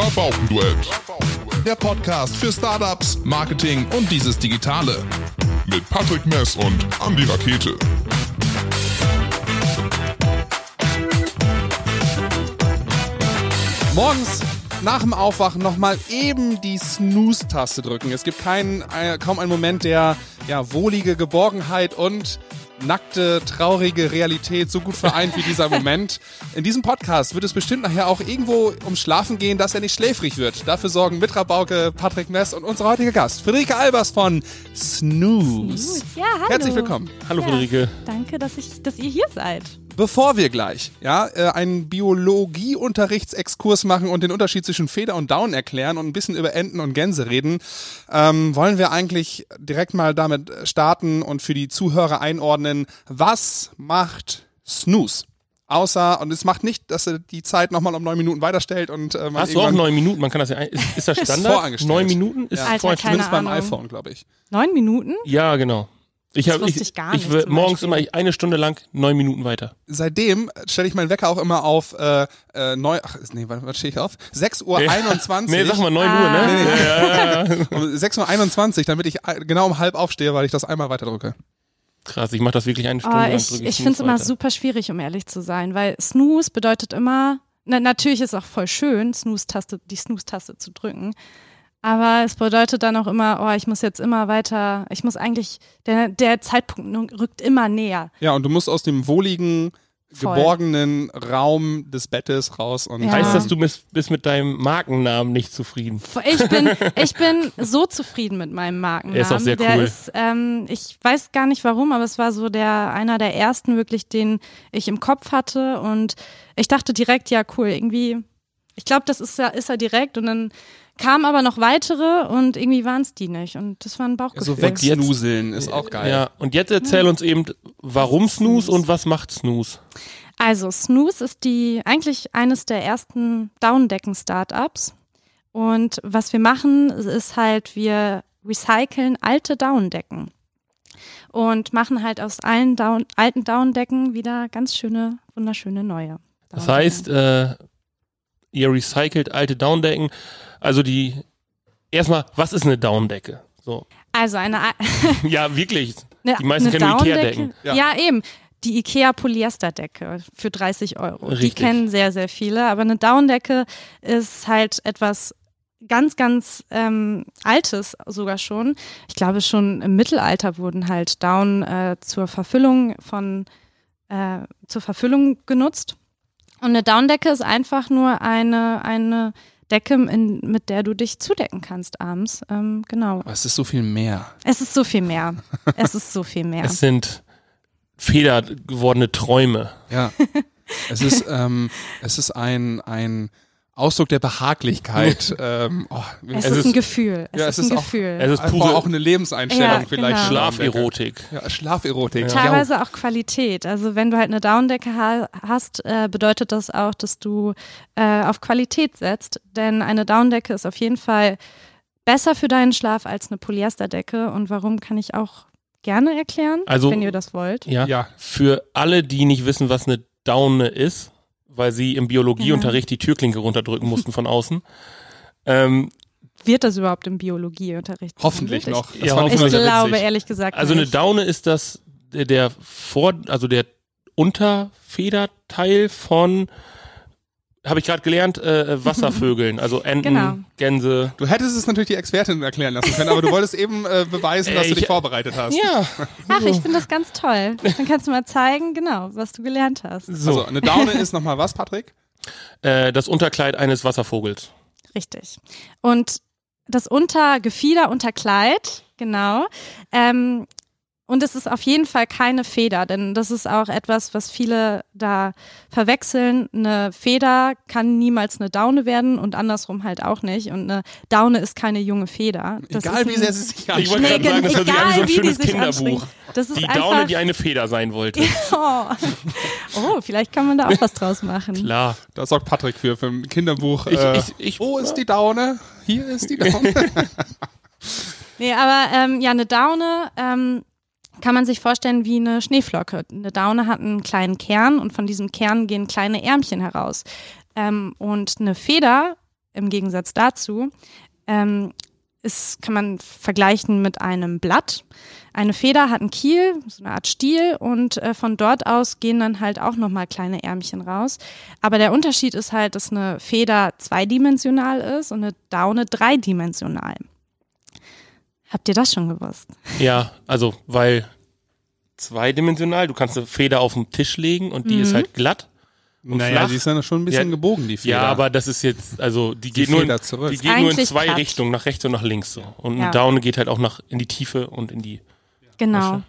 Rabaukenduett. Der Podcast für Startups, Marketing und dieses Digitale. Mit Patrick Mess und Andy Rakete. Morgens nach dem Aufwachen nochmal eben die Snooze-Taste drücken. Es gibt keinen, äh, kaum einen Moment, der ja, wohlige Geborgenheit und nackte, traurige Realität so gut vereint wie dieser Moment. In diesem Podcast wird es bestimmt nachher auch irgendwo ums Schlafen gehen, dass er nicht schläfrig wird. Dafür sorgen Mitra Bauke, Patrick Mess und unser heutiger Gast, Friederike Albers von Snooze. Snooze. Ja, hallo. Herzlich willkommen. Hallo Ja, Friederike. Danke, dass, ich, dass ihr hier seid. Bevor wir gleich ja, äh, einen Biologieunterrichtsexkurs machen und den Unterschied zwischen Feder und Down erklären und ein bisschen über Enten und Gänse reden, ähm, wollen wir eigentlich direkt mal damit starten und für die Zuhörer einordnen, was macht Snooze? Außer, und es macht nicht, dass er die Zeit nochmal um neun Minuten weiterstellt und äh, man Hast du auch neun Minuten? Man kann das ja. ein- Ist, ist das Ist Standard? vorangestellt. Neun Minuten ist Ja. Alter, keine Zumindest beim Ahnung. iPhone, glaube ich. Neun Minuten? Ja, genau. Ich habe wusste ich, ich gar ich nicht will zum morgens Beispiel. immer ich- eine Stunde lang neun Minuten weiter. Seitdem stelle ich meinen Wecker auch immer auf äh, äh, neu, ach, nee, was, was stehe ich auf? 6.21 Uhr. Nee, sag mal neun Ah. Uhr, ne? Nee, nee. Ja, ja, ja. Um 6.21 Uhr, damit ich äh, genau um halb aufstehe, weil ich das einmal weiter drücke. Krass, ich mache das wirklich eine Oh, Stunde lang. ich ich finde es immer super schwierig, um ehrlich zu sein, weil Snooze bedeutet immer, na, natürlich ist es auch voll schön, Snooze-Taste, die Snooze-Taste zu drücken. Aber es bedeutet dann auch immer, oh, ich muss jetzt immer weiter, ich muss eigentlich, der, der Zeitpunkt rückt immer näher. Ja, und du musst aus dem wohligen, Voll. geborgenen Raum des Bettes raus und Ja. Heißt das, du bist, bist mit deinem Markennamen nicht zufrieden? Ich bin, ich bin so zufrieden mit meinem Markennamen. Er ist auch sehr der cool. Ist, ähm, ich weiß gar nicht warum, aber es war so der einer der ersten wirklich, den ich im Kopf hatte und ich dachte direkt, ja cool, irgendwie. Ich glaube, das ist ja, ist er direkt und dann kamen aber noch weitere und irgendwie waren es die nicht und das war ein Bauchgefühl. so wegsnuseln ist auch geil. Ja, und jetzt erzähl uns eben, warum Snooze und was macht Snooze? Also Snooze ist die eigentlich eines der ersten Downdecken-Startups. Und was wir machen, ist halt, wir recyceln alte Downdecken und machen halt aus allen Down, alten Downdecken wieder ganz schöne, wunderschöne neue. Das heißt, äh, ihr recycelt alte Downdecken. Also die, erstmal, was ist eine Downdecke? So. also eine, Ja, wirklich. eine, Die meisten kennen Ikea-Decken. Ja. Ja. eben. Die Ikea Polyesterdecke für 30 Euro. Die Richtig. kennen sehr, sehr viele. Aber eine Downdecke ist halt etwas ganz, ganz ähm, Altes sogar schon. Ich glaube, schon im Mittelalter wurden halt Down äh, zur Verfüllung von äh, zur Verfüllung genutzt. Und eine Downdecke ist einfach nur eine, eine Decke, in, mit der du dich zudecken kannst abends. Ähm, genau. Aber es ist so viel mehr. Es ist so viel mehr. Es ist so viel mehr. Es sind federgewordene Träume. Ja. es ist, ähm, es ist ein, ein Ausdruck der Behaglichkeit. ähm, oh, Es, es ist, ein Gefühl. Es ja, ist, es ist ein auch- Gefühl. Es ist einfach pure auch eine Lebenseinstellung Ja, vielleicht. genau. Schlaferotik. Ja, Schlaferotik. Ja. Teilweise auch Qualität. Also wenn du halt eine Downdecke ha hast, äh, bedeutet das auch, dass du äh, auf Qualität setzt. Denn eine Downdecke ist auf jeden Fall besser für deinen Schlaf als eine Polyesterdecke. Und warum kann ich auch gerne erklären, Also- wenn ihr das wollt. Ja. Ja. Für alle, die nicht wissen, was eine Daune ist, weil sie im Biologieunterricht die Türklinke runterdrücken mussten von außen. Ähm, Wird das überhaupt im Biologieunterricht? Hoffentlich behandelt? noch. Ja, Das fand Ich, ich glaube witzig. ehrlich gesagt also eine nicht. Daune ist das der, der vor, also der Unterfederteil von, habe ich gerade gelernt, äh, Wasservögeln, also Enten, Genau. Gänse. Du hättest es natürlich die Expertin erklären lassen können, aber du wolltest eben äh, beweisen, dass Äh, du dich ich- vorbereitet hast. Ja, Ach, ich finde das ganz toll. Dann kannst du mal zeigen, genau, was du gelernt hast. so. Also eine Daune ist nochmal was, Patrick? äh, das Unterkleid eines Wasservogels. Richtig. Und das Untergefieder, Unterkleid, genau. Ähm, und es ist auf jeden Fall keine Feder, denn das ist auch etwas, was viele da verwechseln. Eine Feder kann niemals eine Daune werden und andersrum halt auch nicht. Und eine Daune ist keine junge Feder. Das Egal ist wie sehr sie sich Ich anschauen. wollte gerade sagen, das hört sich an wie so ein egal, wie die schönes sich Kinderbuch. anstrengen. Das ist Die einfach, Daune, die eine Feder sein wollte. oh. oh, vielleicht kann man da auch was draus machen. Klar. Da sorgt Patrick für, für ein Kinderbuch. Ich, äh, ich, ich, wo ist die Daune? Hier ist die Daune. Nee, aber ähm, ja, eine Daune ähm, kann man sich vorstellen wie eine Schneeflocke. Eine Daune hat einen kleinen Kern und von diesem Kern gehen kleine Ärmchen heraus. Ähm, und eine Feder im Gegensatz dazu, ähm, ist, kann man vergleichen mit einem Blatt. Eine Feder hat einen Kiel, so eine Art Stiel und äh, von dort aus gehen dann halt auch nochmal kleine Ärmchen raus. Aber der Unterschied ist halt, dass eine Feder zweidimensional ist und eine Daune dreidimensional. Habt ihr das schon gewusst? Ja, also weil zweidimensional, du kannst eine Feder auf den Tisch legen und die Mhm. ist halt glatt. Und naja, flach. die ist dann schon ein bisschen Ja, gebogen, die Feder. Ja, aber das ist jetzt, also die geht, Die nur in, zurück. die geht nur in zwei platt. Richtungen, nach rechts und nach links so. Und Ja. eine Daune geht halt auch nach in die Tiefe und in die. Genau.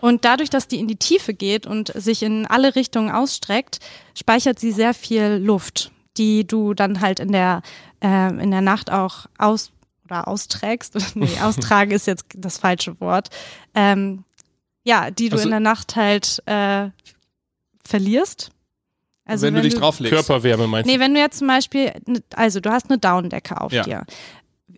Und dadurch, dass die in die Tiefe geht und sich in alle Richtungen ausstreckt, speichert sie sehr viel Luft, die du dann halt in der, äh, in der Nacht auch aus oder austrägst. nee, austragen ist jetzt das falsche Wort. Ähm, ja, die du Also- in der Nacht halt äh, verlierst. Also wenn, du dich drauflegst. Körperwärme meinst Nee, wenn du jetzt zum Beispiel, ne- also du hast eine Daunendecke auf Ja. dir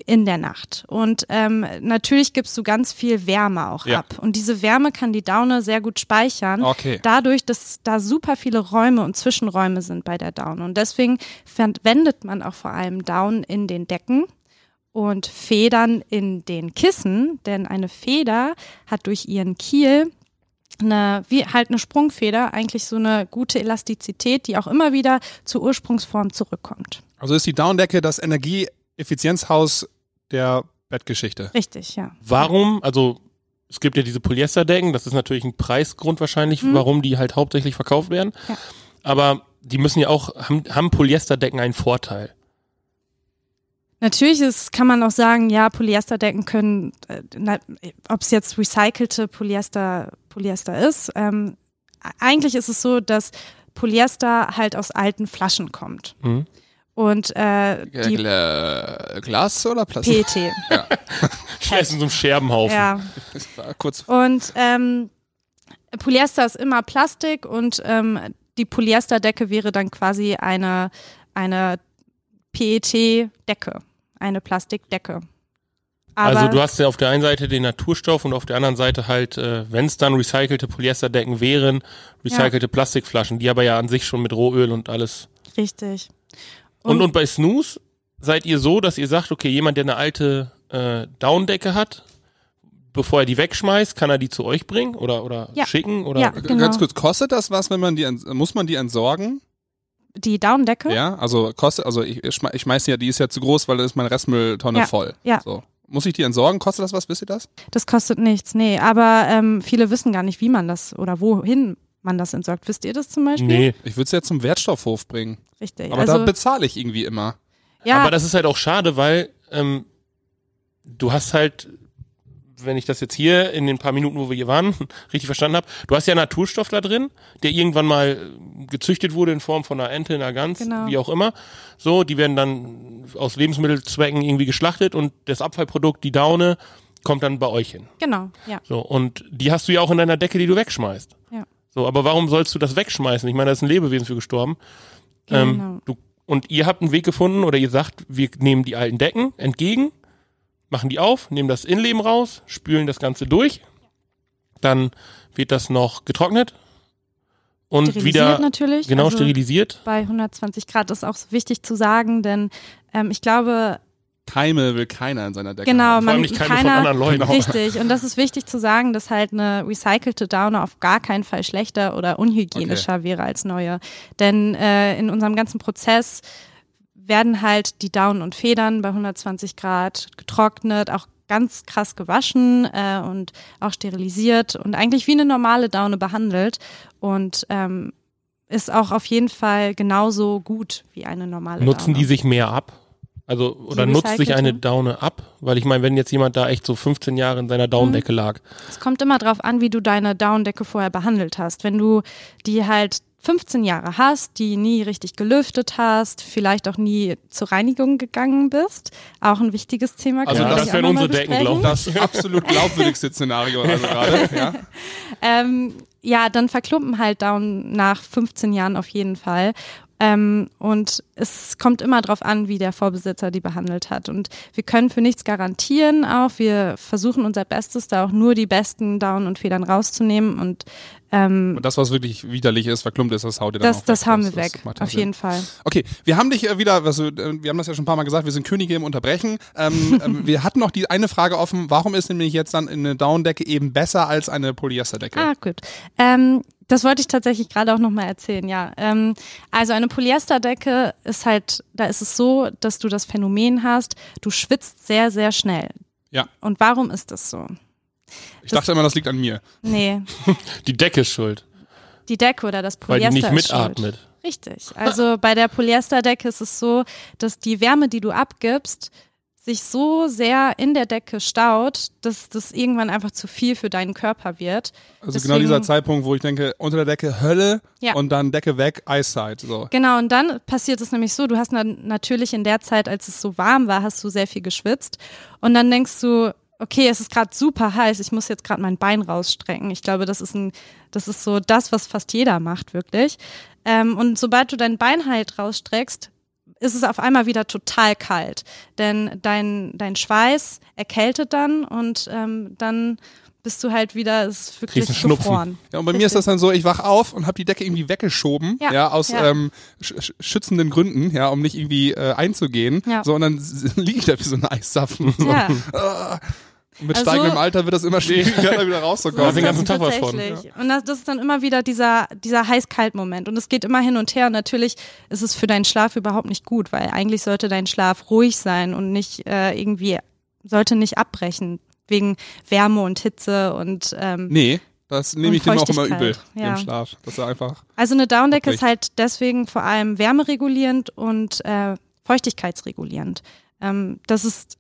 in der Nacht und ähm, natürlich gibst du ganz viel Wärme auch Ja. ab und diese Wärme kann die Daune sehr gut speichern. Okay. Dadurch, dass da super viele Räume und Zwischenräume sind bei der Daune. Und deswegen verwendet man auch vor allem Daunen in den Decken und Federn in den Kissen, denn eine Feder hat durch ihren Kiel eine, wie halt eine Sprungfeder, eigentlich so eine gute Elastizität, die auch immer wieder zur Ursprungsform zurückkommt. Also ist die Downdecke das Energieeffizienzhaus der Bettgeschichte. Richtig, ja. Warum, also es gibt ja diese Polyesterdecken, das ist natürlich ein Preisgrund wahrscheinlich, Mhm. warum die halt hauptsächlich verkauft werden. Ja. Aber die müssen ja auch, haben, haben Polyesterdecken einen Vorteil. Natürlich ist, kann man auch sagen, ja, Polyesterdecken können, äh, ob es jetzt recycelte Polyester, Polyester ist. Ähm, eigentlich ist es so, dass Polyester halt aus alten Flaschen kommt. Mhm. Und äh, die Gla Glas oder Plastik? PET. Scheiß in so einem Scherbenhaufen. ja. Das war Kurz. Und ähm, Polyester ist immer Plastik und ähm, die Polyesterdecke wäre dann quasi eine, eine PET-Decke, eine Plastikdecke. Aber also du hast ja auf der einen Seite den Naturstoff und auf der anderen Seite halt, äh, wenn es dann recycelte Polyesterdecken wären, recycelte Plastikflaschen, die aber ja an sich schon mit Rohöl und alles. richtig. Und, und bei Snooze seid ihr so, dass ihr sagt, okay, jemand, der eine alte äh, Downdecke hat, bevor er die wegschmeißt, kann er die zu euch bringen oder, oder Ja. schicken? Oder Ja. Genau. Ganz kurz, kostet das was, wenn man die, muss man die entsorgen? Die Daunendecke? Ja, also kostet, also ich, ich schmeiß- ich schmeiß ja, die ist ja zu groß, weil da ist meine Restmülltonne Ja, voll. ja. So. Muss ich die entsorgen? Kostet das was? Wisst ihr das? Das kostet nichts, nee. Aber ähm, viele wissen gar nicht, wie man das oder wohin man das entsorgt. Wisst ihr das zum Beispiel? Nee, Ich würde es ja zum Wertstoffhof bringen. Richtig. Aber da also, bezahle ich irgendwie immer. ja, aber das ist halt auch schade, weil ähm, du hast halt, wenn ich das jetzt hier in den paar Minuten, wo wir hier waren, richtig verstanden habe, du hast ja Naturstoff da drin, der irgendwann mal äh, gezüchtet wurde in Form von einer Ente, einer Gans, Genau. wie auch immer. So, die werden dann aus Lebensmittelzwecken irgendwie geschlachtet und das Abfallprodukt, die Daune, kommt dann bei euch hin. genau, ja. So, und die hast du ja auch in deiner Decke, die du wegschmeißt. Ja. So, aber warum sollst du das wegschmeißen? Ich meine, da ist ein Lebewesen für gestorben. Genau. Ähm, du, und ihr habt einen Weg gefunden oder ihr sagt, wir nehmen die alten Decken entgegen, machen die auf, nehmen das Innenleben raus, spülen das Ganze durch, dann wird das noch getrocknet und Sterilisiert wieder natürlich. genau also sterilisiert. Bei 120 Grad ist auch wichtig zu sagen, denn ähm, ich glaube, Keime will keiner in seiner Decke genau, haben. Vor allem man nicht keine von keiner, anderen Leuten. Richtig, und das ist wichtig zu sagen, dass halt eine recycelte Daune auf gar keinen Fall schlechter oder unhygienischer wäre als neue. Denn äh, in unserem ganzen Prozess werden halt die Daunen und Federn bei 120 Grad getrocknet, auch ganz krass gewaschen äh, und auch sterilisiert und eigentlich wie eine normale Daune behandelt und ähm, ist auch auf jeden Fall genauso gut wie eine normale Nutzen Daune. die sich mehr ab? Also, oder nutzt sich eine Daune ab? Weil ich meine, wenn jetzt jemand da echt so 15 Jahre in seiner Daunendecke Mhm. lag, Es kommt immer drauf an, wie du deine Daunendecke vorher behandelt hast. Wenn du die halt 15 Jahre hast, die nie richtig gelüftet hast, vielleicht auch nie zur Reinigung gegangen bist, auch ein wichtiges Thema. Also können das wären mal unsere Decken, besprechen. glaub ich. Das absolut glaubwürdigste Szenario also gerade. Ja? Ähm, ja, dann verklumpen halt Daunen nach 15 Jahren auf jeden Fall. Ähm, und es kommt immer darauf an, wie der Vorbesitzer die behandelt hat. Und wir können für nichts garantieren auch. Wir versuchen unser Bestes, da auch nur die besten Down und Federn rauszunehmen. Und ähm, Und das, was wirklich widerlich ist, verklumpt ist, das haut ihr dann das, auch das weg. haben wir weg, auf jeden Fall. Okay, wir haben dich äh, wieder, also, äh, wir haben das ja schon ein paar Mal gesagt, wir sind Könige im Unterbrechen. Ähm, ähm, wir hatten noch die eine Frage offen, warum ist nämlich jetzt dann eine Downdecke eben besser als eine Polyesterdecke? Ah, gut. Das wollte ich tatsächlich gerade auch nochmal erzählen, ja. Ähm, also eine Polyesterdecke ist halt, da ist es so, dass du das Phänomen hast, du schwitzt sehr, sehr schnell. Ja. Und warum ist das so? Ich dachte immer, das liegt an mir. Nee, Die Decke ist schuld, die Decke oder das weil die Polyester nicht mitatmet. Richtig. Also bei der Polyesterdecke ist es so, dass die Wärme, die du abgibst, sich so sehr in der Decke staut, dass das irgendwann einfach zu viel für deinen Körper wird. Also Deswegen- genau dieser Zeitpunkt, wo ich denke, unter der Decke Hölle Ja. und dann Decke weg, Eiszeit. So. Genau, und dann passiert es nämlich so, du hast dann natürlich in der Zeit, als es so warm war, hast du sehr viel geschwitzt und dann denkst du, okay, es ist gerade super heiß, ich muss jetzt gerade mein Bein rausstrecken. Ich glaube, das ist ein, das ist so das, was fast jeder macht, wirklich. Ähm, und sobald du dein Bein halt rausstreckst, ist es auf einmal wieder total kalt, denn dein, dein Schweiß erkältet dann und ähm, dann bist du halt wieder, es ist wirklich gefroren. Ja, und bei mir ist das dann so, ich wach auf und habe die Decke irgendwie weggeschoben, ja, Ja, aus ja. Ähm, sch sch- schützenden Gründen, ja, um nicht irgendwie äh, einzugehen. Ja. So, und dann liege ich da wie so ein Eiszapfen. So. Ja. Mit Also- steigendem Alter wird das immer schwieriger, da wieder So rauszukommen. ist den ganzen das Tag was von. tatsächlich. Und das, das ist dann immer wieder dieser, dieser heiß-kalt-Moment. Und es geht immer hin und her. Und natürlich ist es für deinen Schlaf überhaupt nicht gut, weil eigentlich sollte dein Schlaf ruhig sein und nicht äh, irgendwie, sollte nicht abbrechen wegen Wärme und Hitze und ähm, Nee, das nehme ich dem auch immer übel ja. im Schlaf. Das ist einfach. Also eine Downdecke Wirklich. ist halt deswegen vor allem wärmeregulierend und äh, feuchtigkeitsregulierend. Ähm, das ist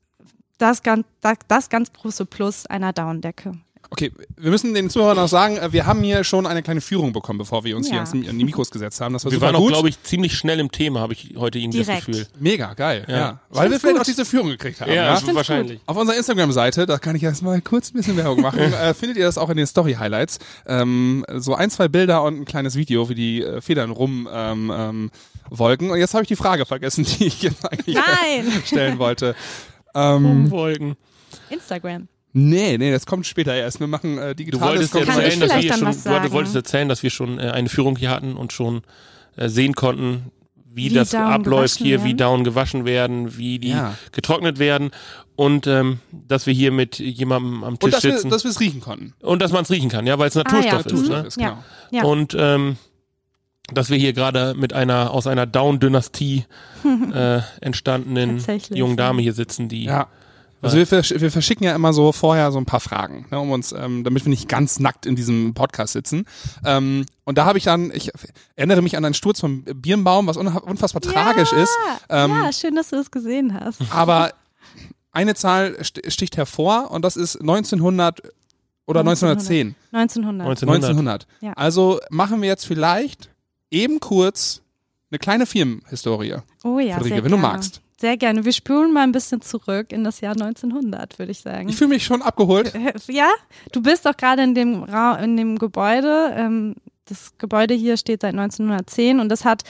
das ganz, das, das ganz große Plus einer Downdecke. Okay, wir müssen den Zuhörern auch sagen, äh, wir haben hier schon eine kleine Führung bekommen, bevor wir uns Ja. hier an die Mikros gesetzt haben. Das war Wir waren auch, gut. glaube ich, ziemlich schnell im Thema, habe ich heute irgendwie das. Gefühl. Mega geil, ja. Ja. Weil wir vielleicht gut. auch diese Führung gekriegt haben. Ja, Ja, also wahrscheinlich. Auf unserer Instagram-Seite, da kann ich erstmal kurz ein bisschen Werbung machen, äh, findet ihr das auch in den Story-Highlights. Ähm, so ein, zwei Bilder und ein kleines Video, wie die äh, Federn rum ähm, ähm, wolken. Und jetzt habe ich die Frage vergessen, die ich jetzt eigentlich Nein! stellen wollte. Ähm, Wolken. Instagram. nee, nee, das kommt später erst. Wir machen äh, Du digitales wolltest Kann ich erzählen, dass wir schon, du, du wolltest erzählen, dass wir schon äh, eine Führung hier hatten und schon äh, sehen konnten, wie, Wie das abläuft hier, wie werden. Down gewaschen werden, wie die Ja. getrocknet werden und ähm, dass wir hier mit jemandem am Und Tisch dass wir sitzen dass wir es riechen konnten. und dass man es riechen kann, ja, weil es Naturstoff ja. ist. Naturstoff Ne? ist, Ja. genau. Ja. Und ähm, dass wir hier gerade mit einer aus einer Down-Dynastie äh, entstandenen jungen Dame ja. hier sitzen, die Ja. Also wir, versch wir verschicken ja immer so vorher so ein paar Fragen, ne, um uns, ähm, damit wir nicht ganz nackt in diesem Podcast sitzen. Ähm, und da habe ich dann, ich erinnere mich an einen Sturz vom Birnbaum, was unfassbar tragisch ist. Ähm, ja, schön, dass du es gesehen hast. Aber eine Zahl st- sticht hervor und das ist 1900 oder 1910. 1900. 1900. 1900. Ja. Also machen wir jetzt vielleicht eben kurz eine kleine Firmenhistorie. Oh ja, Friederike, sehr wenn du gerne. magst. Sehr gerne. Wir spulen mal ein bisschen zurück in das Jahr 1900, würde ich sagen. Ich fühle mich schon abgeholt. Ja, du bist auch gerade in dem Ra in dem Gebäude. Ähm, das Gebäude hier steht seit 1910 und das hat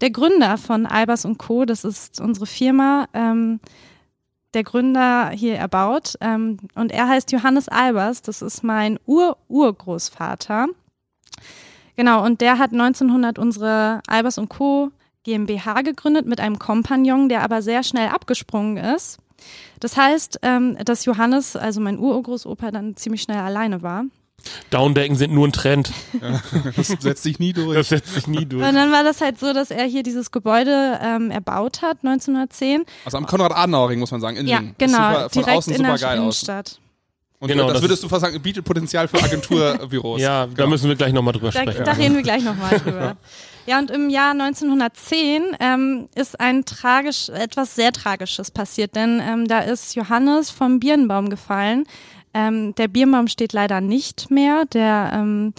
der Gründer von Albers und Co. Das ist unsere Firma. Ähm, der Gründer hier erbaut ähm, und er heißt Johannes Albers. Das ist mein Ur-Urgroßvater. Genau und der hat 1900 unsere Albers und Co. GmbH gegründet mit einem Kompagnon, der aber sehr schnell abgesprungen ist. Das heißt, ähm, dass Johannes, also mein Urgroßopa, dann ziemlich schnell alleine war. Downdecken sind nur ein Trend. Das setzt sich nie durch. Das setzt sich nie durch. Und dann war das halt so, dass er hier dieses Gebäude ähm, erbaut hat, 1910. Also am Konrad-Adenauer-Ring, muss man sagen, in Ja, Lingen. genau, Super, von direkt außen in super der geil aus. Und Genau, das, das würdest du fast sagen, bietet Potenzial für Agenturbüros. Ja, da Genau. müssen wir gleich nochmal drüber Da, sprechen. da reden wir gleich nochmal drüber. Ja, und im Jahr 1910 ähm, ist ein tragisch, etwas sehr Tragisches passiert, denn ähm, da ist Johannes vom Birnbaum gefallen. Ähm, der Birnbaum steht leider nicht mehr, der ähm,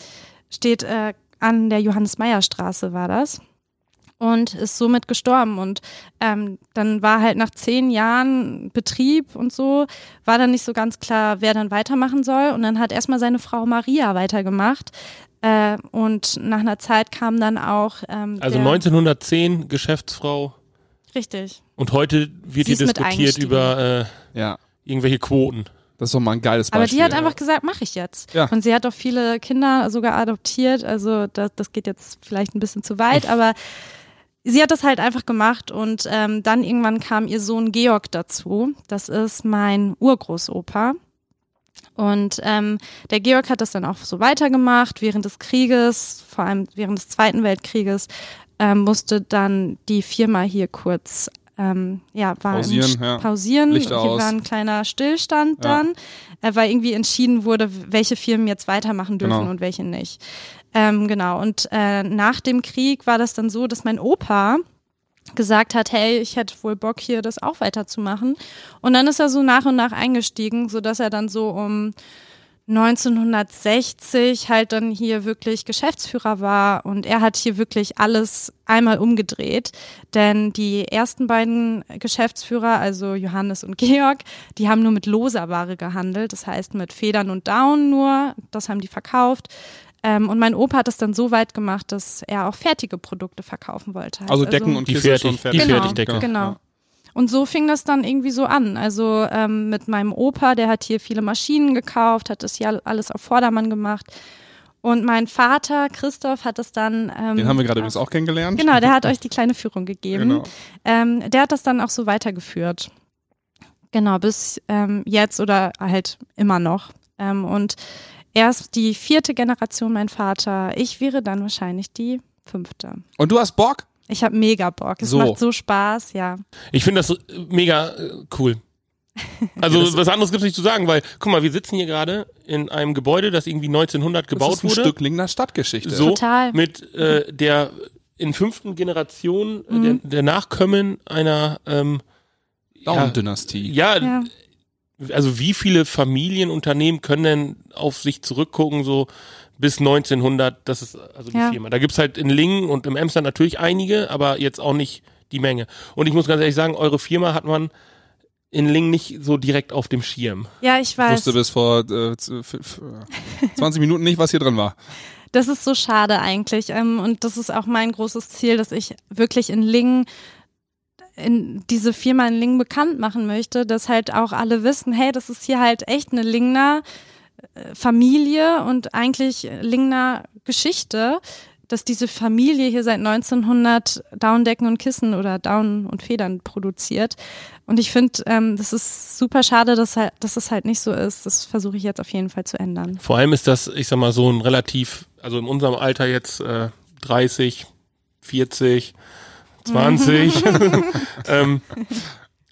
steht äh, an der Johannes-Meyer-Straße, war das. Und ist somit gestorben. Und ähm, dann war halt nach zehn Jahren Betrieb und so, war dann nicht so ganz klar, wer dann weitermachen soll. Und dann hat erstmal seine Frau Maria weitergemacht. Äh, und nach einer Zeit kam dann auch. Ähm, Also der, 1910 Geschäftsfrau Richtig. und heute wird Sie hier diskutiert über äh, Ja, irgendwelche Quoten. das ist doch mal ein geiles Aber Beispiel. die hat einfach gesagt, mache ich jetzt. Ja. Und sie hat auch viele Kinder sogar adoptiert. Also das, das geht jetzt vielleicht ein bisschen zu weit, aber sie hat das halt einfach gemacht und ähm, dann irgendwann kam ihr Sohn Georg dazu. Das ist mein Urgroßopa. Und ähm, der Georg hat das dann auch so weitergemacht während des Krieges, vor allem während des Zweiten Weltkrieges, ähm, musste dann die Firma hier kurz ähm, ja, war Pausieren, ja. pausieren. Lichter Hier aus. war ein kleiner Stillstand Ja. dann, äh, weil irgendwie entschieden wurde, welche Firmen jetzt weitermachen dürfen Genau. und welche nicht. Ähm, genau. Und äh, nach dem Krieg war das dann so, dass mein Opa gesagt hat, hey, ich hätte wohl Bock hier das auch weiterzumachen. Und dann ist er so nach und nach eingestiegen, so dass er dann so um 1960 halt dann hier wirklich Geschäftsführer war und er hat hier wirklich alles einmal umgedreht, denn die ersten beiden Geschäftsführer, also Johannes und Georg, die haben nur mit loser Ware gehandelt, das heißt mit Federn und Down nur, das haben die verkauft. Ähm, und mein Opa hat es dann so weit gemacht, dass er auch fertige Produkte verkaufen wollte. Heißt also Decken und Die Kissen fertig- fertig. die Genau, Fertigdecke. Genau. Und so fing das dann irgendwie so an. Also ähm, mit meinem Opa, der hat hier viele Maschinen gekauft, hat das ja alles auf Vordermann gemacht. Und mein Vater, Christoph, hat das dann. Ähm, Den haben wir gerade übrigens auch kennengelernt. Genau, der hat euch die kleine Führung gegeben. Genau. Ähm, der hat das dann auch so weitergeführt. Genau, bis ähm, jetzt oder halt immer noch. Ähm, und er ist die vierte Generation, mein Vater. Ich wäre dann wahrscheinlich die fünfte. Und du hast Bock? Ich habe mega Bock. Es So. macht so Spaß, ja. Ich finde das äh, mega äh, cool. Also was anderes gibt's nicht zu sagen, weil, guck mal, wir sitzen hier gerade in einem Gebäude, das irgendwie 1900 Das gebaut ist ein wurde. Stück Lingner Stadtgeschichte. so Total. mit äh, der in fünften Generation äh, Mhm. der, der Nachkommen einer ähm, ja, Daumendynastie. ja, Ja. Also wie viele Familienunternehmen können denn auf sich zurückgucken, so bis 1900, das ist also die Ja. Firma. Da gibt's halt in Lingen und im Emsland natürlich einige, aber jetzt auch nicht die Menge. Und ich muss ganz ehrlich sagen, eure Firma hat man in Lingen nicht so direkt auf dem Schirm. Ja, ich Ich weiß. wusste bis vor äh, z- f- f- 20 Minuten nicht, was hier drin war. Das ist so schade eigentlich. Ähm, und das ist auch mein großes Ziel, dass ich wirklich in Lingen in diese Firma in Lingen bekannt machen möchte, dass halt auch alle wissen, hey, das ist hier halt echt eine Lingner äh, Familie und eigentlich Lingner Geschichte, dass diese Familie hier seit 1900 Downdecken und Kissen oder Down und Federn produziert. Und ich finde, ähm, das ist super schade, dass, halt, dass es halt nicht so ist. Das versuche ich jetzt auf jeden Fall zu ändern. Vor allem ist das, ich sag mal, so ein relativ, also in unserem Alter jetzt äh, 30, 40, 20, ähm,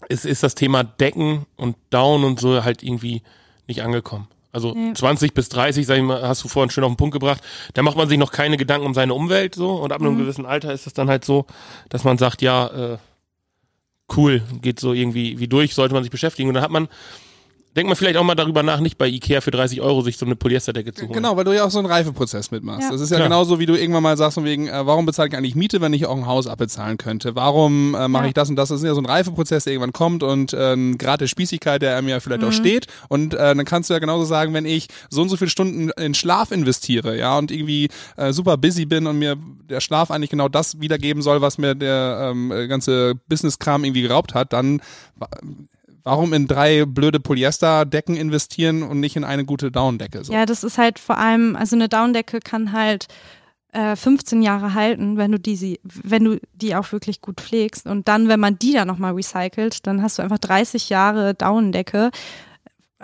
ist, ist das Thema Decken und Down und so halt irgendwie nicht angekommen. Also Nee. 20 bis 30, sag ich mal, hast du vorhin schön auf den Punkt gebracht. Da macht man sich noch keine Gedanken um seine Umwelt so und ab einem gewissen Alter ist es dann halt so, dass man sagt, ja, äh, cool, geht so irgendwie wie durch, sollte man sich beschäftigen. Und dann hat man, denkt man vielleicht auch mal darüber nach, nicht bei Ikea für 30 Euro sich so eine Polyesterdecke zu holen. Genau, weil du ja auch so einen Reifeprozess mitmachst. Ja. Das ist ja Klar. genauso, wie du irgendwann mal sagst, von wegen, äh, warum bezahle ich eigentlich Miete, wenn ich auch ein Haus abbezahlen könnte? Warum äh, mache Ja. ich das und das? Das ist ja so ein Reifeprozess, der irgendwann kommt und äh, Grad der Spießigkeit, der einem ja vielleicht Mhm. auch steht. Und äh, dann kannst du ja genauso sagen, wenn ich so und so viele Stunden in Schlaf investiere, ja, und irgendwie äh, super busy bin und mir der Schlaf eigentlich genau das wiedergeben soll, was mir der ähm, äh, ganze Business-Kram irgendwie geraubt hat, dann Warum in drei blöde Polyesterdecken investieren und nicht in eine gute Downdecke? So. Ja, das ist halt vor allem, also eine Downdecke kann halt äh, 15 Jahre halten, wenn du die, wenn du die auch wirklich gut pflegst. Und dann, wenn man die dann nochmal recycelt, dann hast du einfach 30 Jahre Downdecke,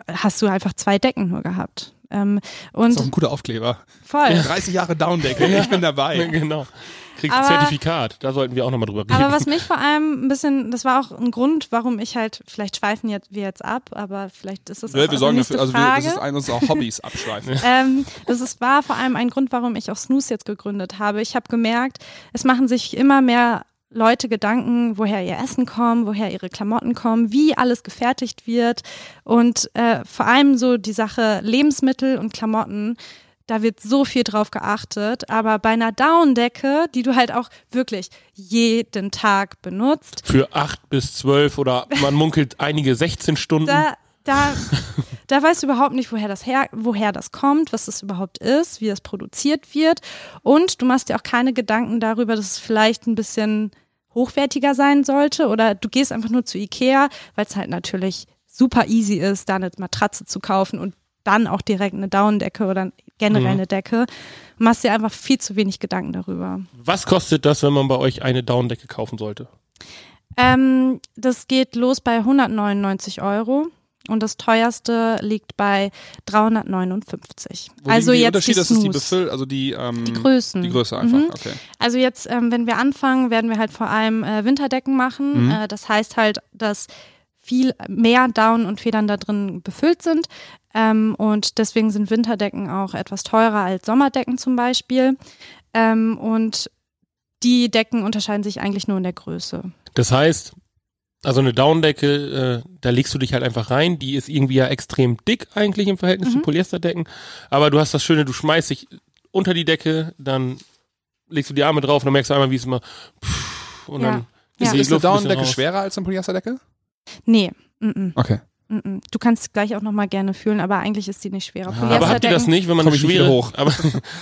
hast du einfach zwei Decken nur gehabt. Ähm, Das ist auch ein und guter Aufkleber. voll. 30 Jahre Downdecke, ich bin dabei. genau. Kriegst ein Aber- Zertifikat. Da sollten wir auch nochmal drüber reden. Aber was mich vor allem ein bisschen, das war auch ein Grund, warum ich halt, vielleicht schweifen jetzt, wir jetzt ab, aber vielleicht ist das auch Ja, wir eure sorgen dafür, also wir, Frage. das ist ein unserer Hobbys abschweifen. ähm, das ist, war vor allem ein Grund, warum ich auch Snooze jetzt gegründet habe. Ich habe gemerkt, es machen sich immer mehr Leute Gedanken, woher ihr Essen kommt, woher ihre Klamotten kommen, wie alles gefertigt wird und äh, vor allem so die Sache Lebensmittel und Klamotten. Da wird so viel drauf geachtet, aber bei einer Downdecke, die du halt auch wirklich jeden Tag benutzt, Für acht bis zwölf oder man munkelt einige 16 Stunden. da, da, Da weißt du überhaupt nicht, woher das her, woher das kommt, was das überhaupt ist, wie das produziert wird. Und du machst dir auch keine Gedanken darüber, dass es vielleicht ein bisschen hochwertiger sein sollte. Oder du gehst einfach nur zu Ikea, weil es halt natürlich super easy ist, da eine Matratze zu kaufen und dann auch direkt eine Daunendecke oder generell Mhm. eine Decke. Du machst dir einfach viel zu wenig Gedanken darüber. Was kostet das, wenn man bei euch eine Daunendecke kaufen sollte? Ähm, das geht los bei 199 Euro und das teuerste liegt bei 359. Wo also jetzt Unterschiede, die ist die. Befüll, also die, ähm, Die Größen. Die Größe einfach, Mhm. okay. Also jetzt, ähm, wenn wir anfangen, werden wir halt vor allem äh, Winterdecken machen. Mhm. Äh, das heißt halt, dass viel mehr Down und Federn da drin befüllt sind. Ähm, und deswegen sind Winterdecken auch etwas teurer als Sommerdecken zum Beispiel. Ähm, und die Decken unterscheiden sich eigentlich nur in der Größe. Das heißt, also eine Daunendecke, äh, da legst du dich halt einfach rein. Die ist irgendwie ja extrem dick eigentlich im Verhältnis zu Mhm. Polyesterdecken. Aber du hast das Schöne, du schmeißt dich unter die Decke, dann legst du die Arme drauf und dann merkst du einmal, wie es immer pff, und Ja. dann Ja. Ist, die ist eine ein Daunendecke schwerer als eine Polyesterdecke? Nee, mm -mm, Okay. Du kannst gleich auch nochmal gerne fühlen, aber eigentlich ist die nicht schwerer. Ah. Aber habt ihr das nicht, wenn man eine schwere, hoch. aber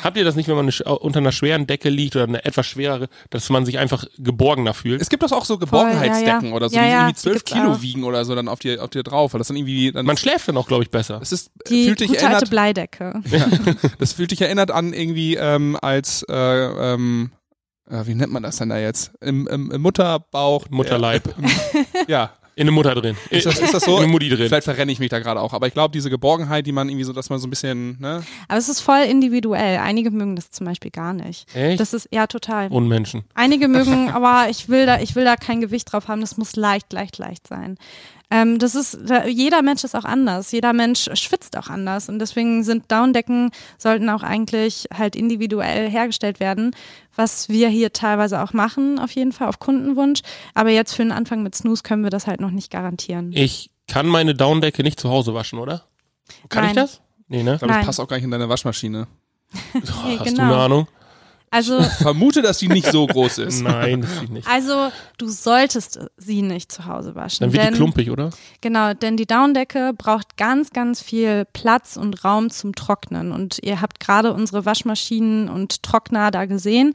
habt ihr das nicht, wenn man eine, unter einer schweren Decke liegt oder eine etwas schwerere, dass man sich einfach geborgener fühlt? Es gibt doch auch so Geborgenheitsdecken ja, ja. oder so, Ja, die ja, irgendwie die 12 gibt's Kilo auch. wiegen oder so dann auf dir, auf dir drauf, weil das dann irgendwie, dann Man schläft dann auch, glaube ich, besser. das ist, Die fühlt dich gute alte erinnert, Bleidecke. das fühlt dich erinnert an irgendwie, ähm, als, äh, ähm, äh, wie nennt man das denn da jetzt? Im, im, im Mutterbauch. Mutterleib. Ja, In eine Mutter drin. Ist das- ist das so? In eine Mutti drin. vielleicht verrenne ich mich da gerade auch, aber ich glaube, diese Geborgenheit, die man irgendwie so, dass man so ein bisschen, ne? Aber es ist voll individuell. Einige mögen das zum Beispiel gar nicht. Echt? Das ist, ja, total. Unmenschen. Einige mögen, aber ich will da, ich will da kein Gewicht drauf haben. Das muss leicht, leicht, leicht sein. Ähm, das ist, da, jeder Mensch ist auch anders. Jeder Mensch schwitzt auch anders. Und deswegen sind Downdecken sollten auch eigentlich halt individuell hergestellt werden, was wir hier teilweise auch machen, auf jeden Fall auf Kundenwunsch. Aber jetzt für den Anfang mit Snooze können wir das halt noch nicht garantieren. Ich kann meine Daunendecke nicht zu Hause waschen, oder? Kann ich Nein. das? Nee, ne? Ich glaube, das passt auch gar nicht in deine Waschmaschine. Nee, Hast du genau. eine Ahnung? Also, Vermute, dass die nicht so groß ist. Nein, das sieht nicht. also du solltest sie nicht zu Hause waschen. Dann wird denn, die klumpig, oder? Genau, denn die Daunendecke braucht ganz, ganz viel Platz und Raum zum Trocknen. Und ihr habt gerade unsere Waschmaschinen und Trockner da gesehen.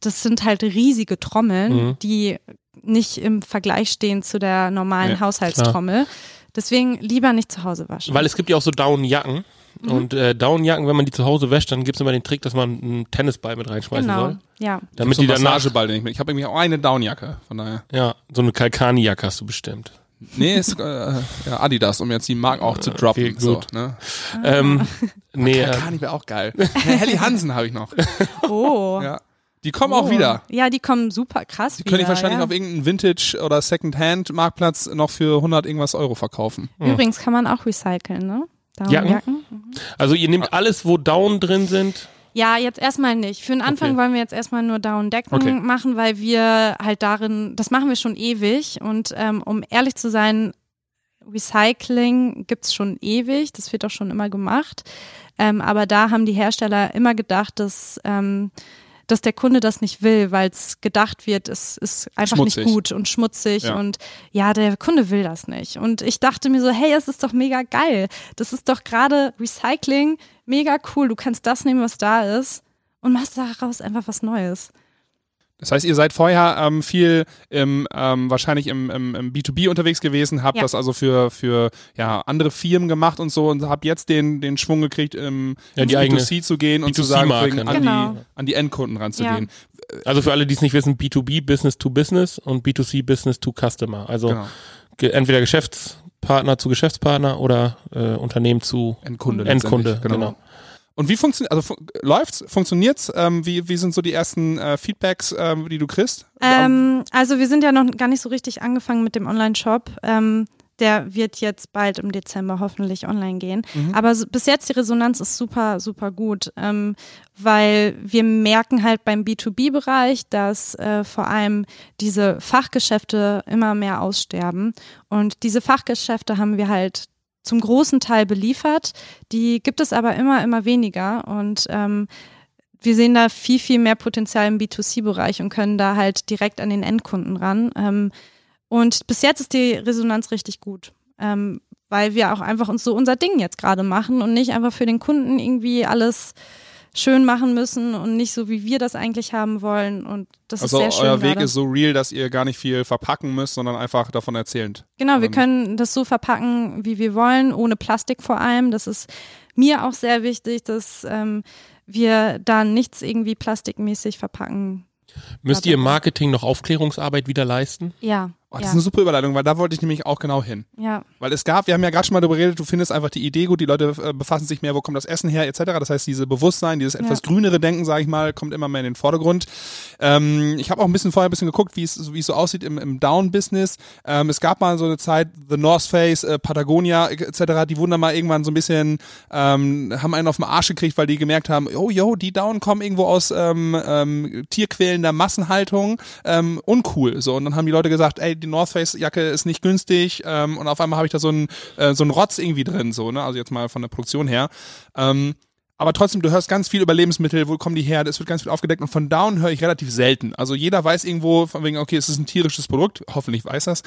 Das sind halt riesige Trommeln, Mhm. die nicht im Vergleich stehen zu der normalen Ja, Haushaltstrommel. Deswegen lieber nicht zu Hause waschen. Weil es gibt ja auch so Daunenjacken. Mhm. Und äh, Daunenjacken, wenn man die zu Hause wäscht, dann gibt es immer den Trick, dass man einen Tennisball mit reinschmeißen genau, soll. ja. Damit so die danach. Massageball, den ich mit. Ich habe irgendwie auch eine Downjacke, von daher. Ja, so eine Kalkani-Jacke hast du bestimmt. Nee, ist äh, ja, Adidas, um jetzt die Marken auch zu droppen. okay, gut. So, ne? Ähm, nee, äh, Kalkani wäre auch geil. Helly Hansen habe ich noch. Oh. Ja. Die kommen auch Oh. wieder. Ja, die kommen super krass Die könnte ich wahrscheinlich ja. auf irgendeinen Vintage- oder Second-Hand-Marktplatz noch für 100 irgendwas Euro verkaufen. Übrigens kann man auch recyceln, ne? Daunenjacken. also ihr nehmt alles, wo Daunen drin sind. Ja, jetzt erstmal nicht. Für den Anfang Okay. wollen wir jetzt erstmal nur Down-Decken Okay. machen, weil wir halt darin, das machen wir schon ewig. Und ähm, um ehrlich zu sein, Recycling gibt's schon ewig, das wird auch schon immer gemacht. Ähm, aber da haben die Hersteller immer gedacht, dass, ähm, dass der Kunde das nicht will, weil es gedacht wird, es ist einfach Schmutzig. nicht gut und schmutzig Ja. und ja, der Kunde will das nicht. Und ich dachte mir so, hey, es ist doch mega geil. Das ist doch gerade Recycling mega cool. Du kannst das nehmen, was da ist und machst daraus einfach was Neues. Das heißt, ihr seid vorher ähm, viel im, ähm, wahrscheinlich im, im, im B2B unterwegs gewesen, habt Ja. das also für, für ja, andere Firmen gemacht und so und habt jetzt den, den Schwung gekriegt, im, Ja, ins die eigene B2C zu gehen und zu sagen, B2C-Marke, wegen ne? an, Genau. die, an die Endkunden ranzugehen. Also für alle, die es nicht wissen, B2B, Business to Business und B2C, Business to Customer. Also Genau. ge entweder Geschäftspartner zu Geschäftspartner oder äh, Unternehmen zu Endkunde. Endkunde, letztendlich, genau. Und wie funktioniert, also fu läuft's, funktioniert's? Ähm, wie, wie sind so die ersten äh, Feedbacks, ähm, die du kriegst? Ähm, also wir sind ja noch gar nicht so richtig angefangen mit dem Online-Shop. Ähm, der wird jetzt bald im Dezember hoffentlich online gehen. Aber so, bis jetzt die Resonanz ist super, super gut, ähm, weil wir merken halt beim B2B-Bereich, dass äh, vor allem diese Fachgeschäfte immer mehr aussterben. Und diese Fachgeschäfte haben wir halt zum großen Teil beliefert. Die gibt es aber immer, immer weniger. Und ähm, wir sehen da viel, viel mehr Potenzial im B2C-Bereich und können da halt direkt an den Endkunden ran. Ähm, und bis jetzt ist die Resonanz richtig gut. Ähm, weil wir auch einfach uns so unser Ding jetzt gerade machen und nicht einfach für den Kunden irgendwie alles schön machen müssen und nicht so, wie wir das eigentlich haben wollen. Und das also ist sehr schön. euer Weg gerade. ist so real, dass ihr gar nicht viel verpacken müsst, sondern einfach davon erzählend. Genau, wir Ähm, können das so verpacken, wie wir wollen, ohne Plastik vor allem. Das ist mir auch sehr wichtig, dass ähm, wir da nichts irgendwie plastikmäßig verpacken. Müsst ihr im Marketing noch Aufklärungsarbeit wieder leisten? Ja, Oh, das ja, ist eine super Überleitung, weil da wollte ich nämlich auch genau hin. ja, Weil es gab, wir haben ja gerade schon mal darüber geredet, du findest einfach die Idee gut, die Leute äh, befassen sich mehr, wo kommt das Essen her, etc. Das heißt, diese Bewusstsein, dieses etwas grünere Denken, sage ich mal, kommt immer mehr in den Vordergrund. Ähm, ich habe auch ein bisschen vorher ein bisschen geguckt, wie es wie es so aussieht im, im Down-Business. Ähm, es gab mal so eine Zeit, The North Face, äh, Patagonia, etc., die wurden dann mal irgendwann so ein bisschen, ähm, haben einen auf den Arsch gekriegt, weil die gemerkt haben, oh, yo, die Down kommen irgendwo aus ähm, ähm, tierquälender Massenhaltung, ähm, uncool. So, und dann haben die Leute gesagt, ey, die North Face Jacke ist nicht günstig ähm, und auf einmal habe ich da so einen äh, so einen Rotz irgendwie drin, so, ne? Also jetzt mal von der Produktion her. Ähm, aber trotzdem, du hörst ganz viel über Lebensmittel, wo kommen die her, es wird ganz viel aufgedeckt und von Down höre ich relativ selten. Also jeder weiß irgendwo von wegen, okay, es ist ein tierisches Produkt, hoffentlich weiß das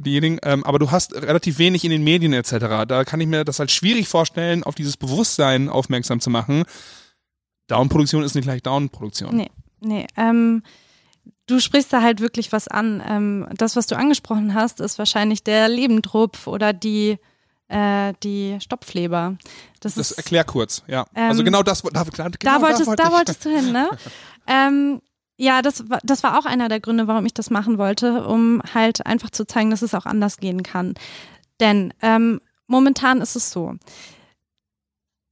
diejenigen, ähm, aber du hast relativ wenig in den Medien etc. Da kann ich mir das halt schwierig vorstellen, auf dieses Bewusstsein aufmerksam zu machen. Down-Produktion ist nicht gleich Down-Produktion. Nee, nee. Ähm, du sprichst da halt wirklich was an. Ähm, das, was du angesprochen hast, ist wahrscheinlich der Lebendrupf oder die, äh, die Stopfleber. Das, Das ist, erklär kurz, ja. Ähm, also genau das, da, genau, da, wolltest, wollte da wolltest du hin, ne? ähm, ja, das war, das war auch einer der Gründe, warum ich das machen wollte, um halt einfach zu zeigen, dass es auch anders gehen kann. Denn ähm, momentan ist es so,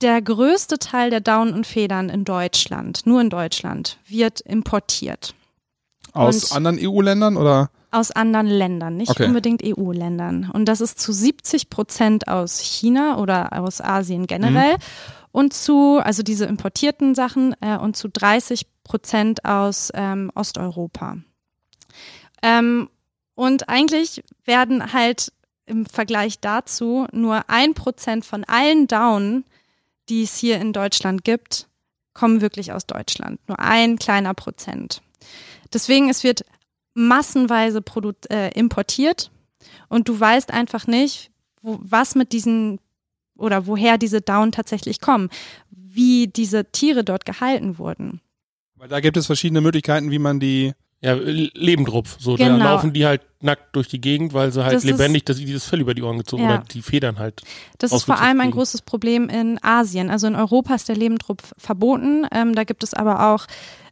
der größte Teil der Daunen und Federn in Deutschland, nur in Deutschland, wird importiert. Aus und- anderen EU-Ländern oder? Aus anderen Ländern, nicht Okay. unbedingt EU-Ländern. Und das ist zu 70 Prozent aus China oder aus Asien generell. Und zu, also diese importierten Sachen, äh, und zu 30 Prozent aus ähm, Osteuropa. Ähm, und eigentlich werden halt im Vergleich dazu nur ein Prozent von allen Daunen, die es hier in Deutschland gibt, kommen wirklich aus Deutschland. Nur ein kleiner Prozent. Deswegen, es wird massenweise produ äh, importiert und du weißt einfach nicht, wo, was mit diesen oder woher diese Daunen tatsächlich kommen, wie diese Tiere dort gehalten wurden. Weil da gibt es verschiedene Möglichkeiten, wie man die. Ja, L- Lebendrupf. So, da Genau. laufen die halt nackt durch die Gegend, weil sie halt Das ist- lebendig, dass sie dieses Fell über die Ohren gezogen Ja. oder die Federn halt. Das ist vor allem ein kriegen. großes Problem in Asien. Also in Europa ist der Lebendrupf verboten. Ähm, da gibt es aber auch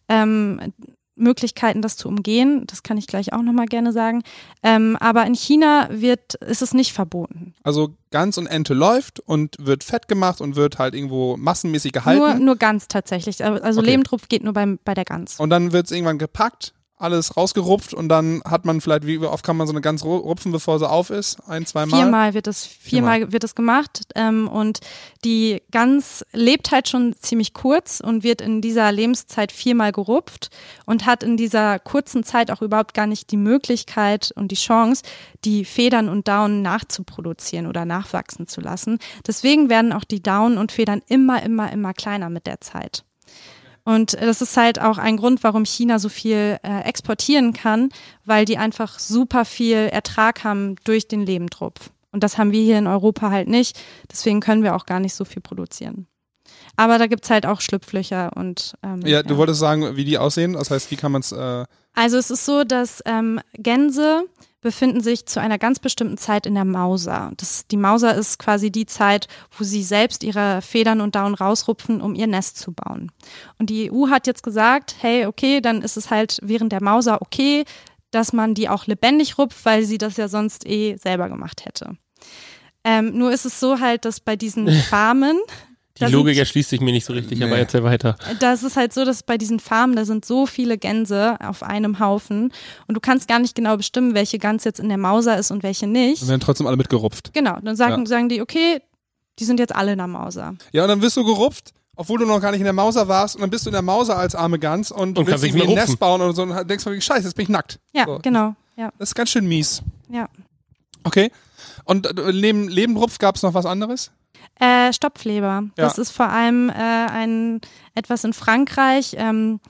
ähm, Möglichkeiten, das zu umgehen. Das kann ich gleich auch nochmal gerne sagen. Ähm, aber in China wird, ist es nicht verboten. Also Gans und Ente läuft und wird fett gemacht und wird halt irgendwo massenmäßig gehalten. Nur, nur ganz tatsächlich. Also Okay. Lebendrupf geht nur beim, bei der Gans. Und dann wird es irgendwann gepackt, alles rausgerupft und dann hat man vielleicht, wie oft kann man so eine Gans ru- rupfen, bevor sie auf ist? Ein, zweimal? Viermal wird es, viermal wird es gemacht ähm, und die Gans lebt halt schon ziemlich kurz und wird in dieser Lebenszeit viermal gerupft und hat in dieser kurzen Zeit auch überhaupt gar nicht die Möglichkeit und die Chance, die Federn und Daunen nachzuproduzieren oder nachwachsen zu lassen. Deswegen werden auch die Daunen und Federn immer, immer, immer kleiner mit der Zeit. Und das ist halt auch ein Grund, warum China so viel äh, exportieren kann, weil die einfach super viel Ertrag haben durch den Lebendrupf. Und das haben wir hier in Europa halt nicht. Deswegen können wir auch gar nicht so viel produzieren. Aber da gibt's halt auch Schlupflöcher und ähm, Ja, du wolltest sagen, wie die aussehen. Das heißt, wie kann man es. Äh, also es ist so, dass ähm, Gänse befinden sich zu einer ganz bestimmten Zeit in der Mauser. Das, die Mauser ist quasi die Zeit, wo sie selbst ihre Federn und Daunen rausrupfen, um ihr Nest zu bauen. Und die EU hat jetzt gesagt, hey, okay, dann ist es halt während der Mauser okay, dass man die auch lebendig rupft, weil sie das ja sonst eh selber gemacht hätte. Ähm, nur ist es so halt, dass bei diesen Farmen Die Da Logik sind- erschließt sich mir nicht so richtig, aber Nee. erzähl weiter. das ist halt so, dass bei diesen Farmen, da sind so viele Gänse auf einem Haufen und du kannst gar nicht genau bestimmen, welche Gans jetzt in der Mauser ist und welche nicht. und werden trotzdem alle mitgerupft. Genau, dann sagen, Ja. sagen die, okay, die sind jetzt alle in der Mauser. Ja, und dann wirst du gerupft, obwohl du noch gar nicht in der Mauser warst. Und dann bist du in der Mauser als arme Gans und, Und willst irgendwie ein Nest bauen oder so und denkst wegen, scheiße, jetzt bin ich nackt. Ja, So. genau. Ja, Das ist ganz schön mies. ja. Okay. Und äh, neben Lebenrupf gab es noch was anderes? Äh, Stopfleber. Ja. Das ist vor allem äh, ein etwas in Frankreich, ähm,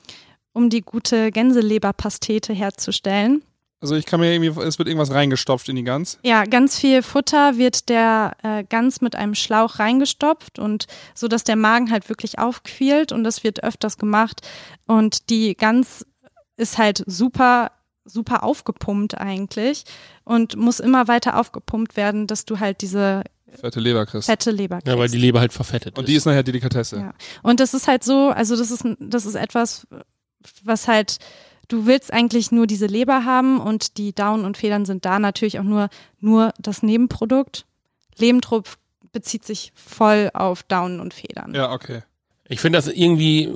um die gute Gänseleberpastete herzustellen. Also ich kann mir irgendwie, es wird irgendwas reingestopft in die Gans. Ja, ganz viel Futter wird der äh, Gans mit einem Schlauch reingestopft und so, dass der Magen halt wirklich aufquillt und das wird öfters gemacht und die Gans ist halt super super aufgepumpt eigentlich und muss immer weiter aufgepumpt werden, dass du halt diese Fette Leber kriegst. fette Leber kriegst. Ja, weil die Leber halt verfettet Und ist. die ist nachher Delikatesse. Ja. Und das ist halt so, also das ist, das ist etwas, was halt, du willst eigentlich nur diese Leber haben und die Daunen und Federn sind da natürlich auch nur, nur das Nebenprodukt. Lebendtrupp bezieht sich voll auf Daunen und Federn. Ja, okay. Ich finde das irgendwie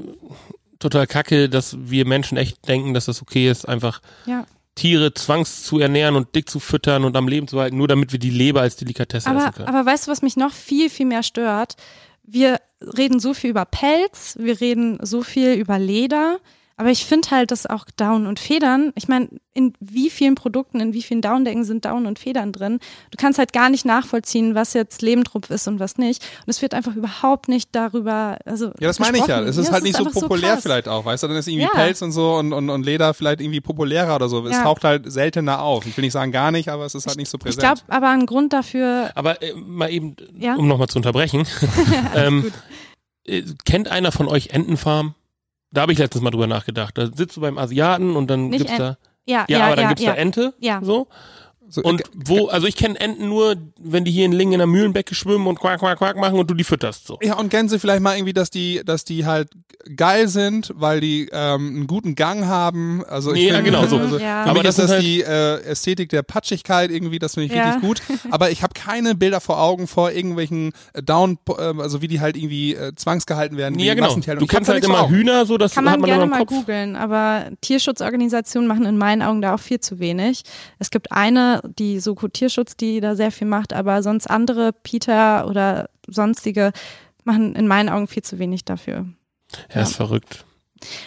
total kacke, dass wir Menschen echt denken, dass das okay ist, einfach Ja. Tiere zwangs zu ernähren und dick zu füttern und am Leben zu halten, nur damit wir die Leber als Delikatesse essen Aber, können. aber weißt du, was mich noch viel, viel mehr stört? Wir reden so viel über Pelz, wir reden so viel über Leder, aber ich finde halt, dass auch Daunen und Federn, ich meine, in wie vielen Produkten, in wie vielen Daunendecken sind Daunen und Federn drin? Du kannst halt gar nicht nachvollziehen, was jetzt Lebendrupf ist und was nicht. Und es wird einfach überhaupt nicht darüber, also. Ja, das meine ich ja. Es ist halt nicht so einfach populär krass. vielleicht auch, weißt du? Dann ist irgendwie Ja. Pelz und so und, und, und Leder vielleicht irgendwie populärer oder so. Es Ja. taucht halt seltener auf. Ich will nicht sagen gar nicht, aber es ist halt nicht so Ich präsent. glaube aber ein Grund dafür, Aber äh, mal eben, Ja? um nochmal zu unterbrechen. ähm, äh, kennt einer von euch Entenfarm? Da habe ich letztens mal drüber nachgedacht. Da sitzt du beim Asiaten und dann Nicht gibt's da. ja, Ja, ja, aber dann ja, gibt's ja. da Ente. Ja. So. So, Und wo, also ich kenne Enten nur, wenn die hier in Lingen in der Mühlenbecke schwimmen und quack, quack, quack machen und du die fütterst so. ja, und Gänse vielleicht mal irgendwie, dass die, dass die halt geil sind, weil die ähm, einen guten Gang haben. Also ich Nee, ja, finde, genau so. Also Ja. Für Aber das ist halt- die äh, Ästhetik der Patschigkeit irgendwie, das finde ich Ja. richtig gut. Aber ich habe keine Bilder vor Augen vor irgendwelchen äh, Down, äh, also wie die halt irgendwie äh, zwangsgehalten werden. Ja, genau. Du kannst halt immer. Hühner, so das Kann hat man man gerne mal googeln, aber Tierschutzorganisationen machen in meinen Augen da auch viel zu wenig. Es gibt eine, die Soko Tierschutz, die da sehr viel macht, aber sonst andere, Peter oder sonstige, machen in meinen Augen viel zu wenig dafür. Ja, ist verrückt.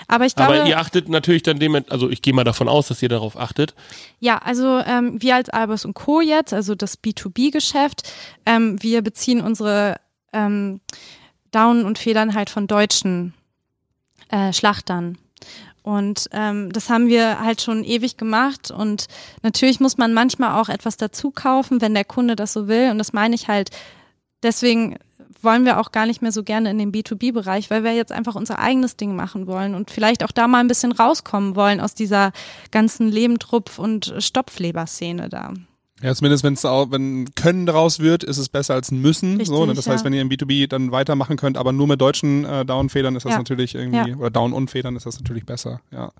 Aber ich glaube, Aber ihr achtet natürlich dann dem, also ich gehe mal davon aus, dass ihr darauf achtet. ja, also ähm, wir als Albers und Co. jetzt, also das B2B-Geschäft, ähm, wir beziehen unsere ähm, Daunen und Federn halt von deutschen äh, Schlachtern. Und ähm, das haben wir halt schon ewig gemacht. Und natürlich muss man manchmal auch etwas dazu kaufen, wenn der Kunde das so will. Und das meine ich halt, deswegen wollen wir auch gar nicht mehr so gerne in den B2B-Bereich, weil wir jetzt einfach unser eigenes Ding machen wollen und vielleicht auch da mal ein bisschen rauskommen wollen aus dieser ganzen Lebendrupf- und Stopfleber-Szene da. Ja, zumindest wenn es auch, wenn Können daraus wird, ist es besser als ein Müssen. Richtig, so, ne? Das heißt, ja. wenn ihr im B2B dann weitermachen könnt, aber nur mit deutschen äh, Down-Federn ist das Ja. natürlich irgendwie, Ja. oder Down-und-Federn ist das natürlich besser, ja.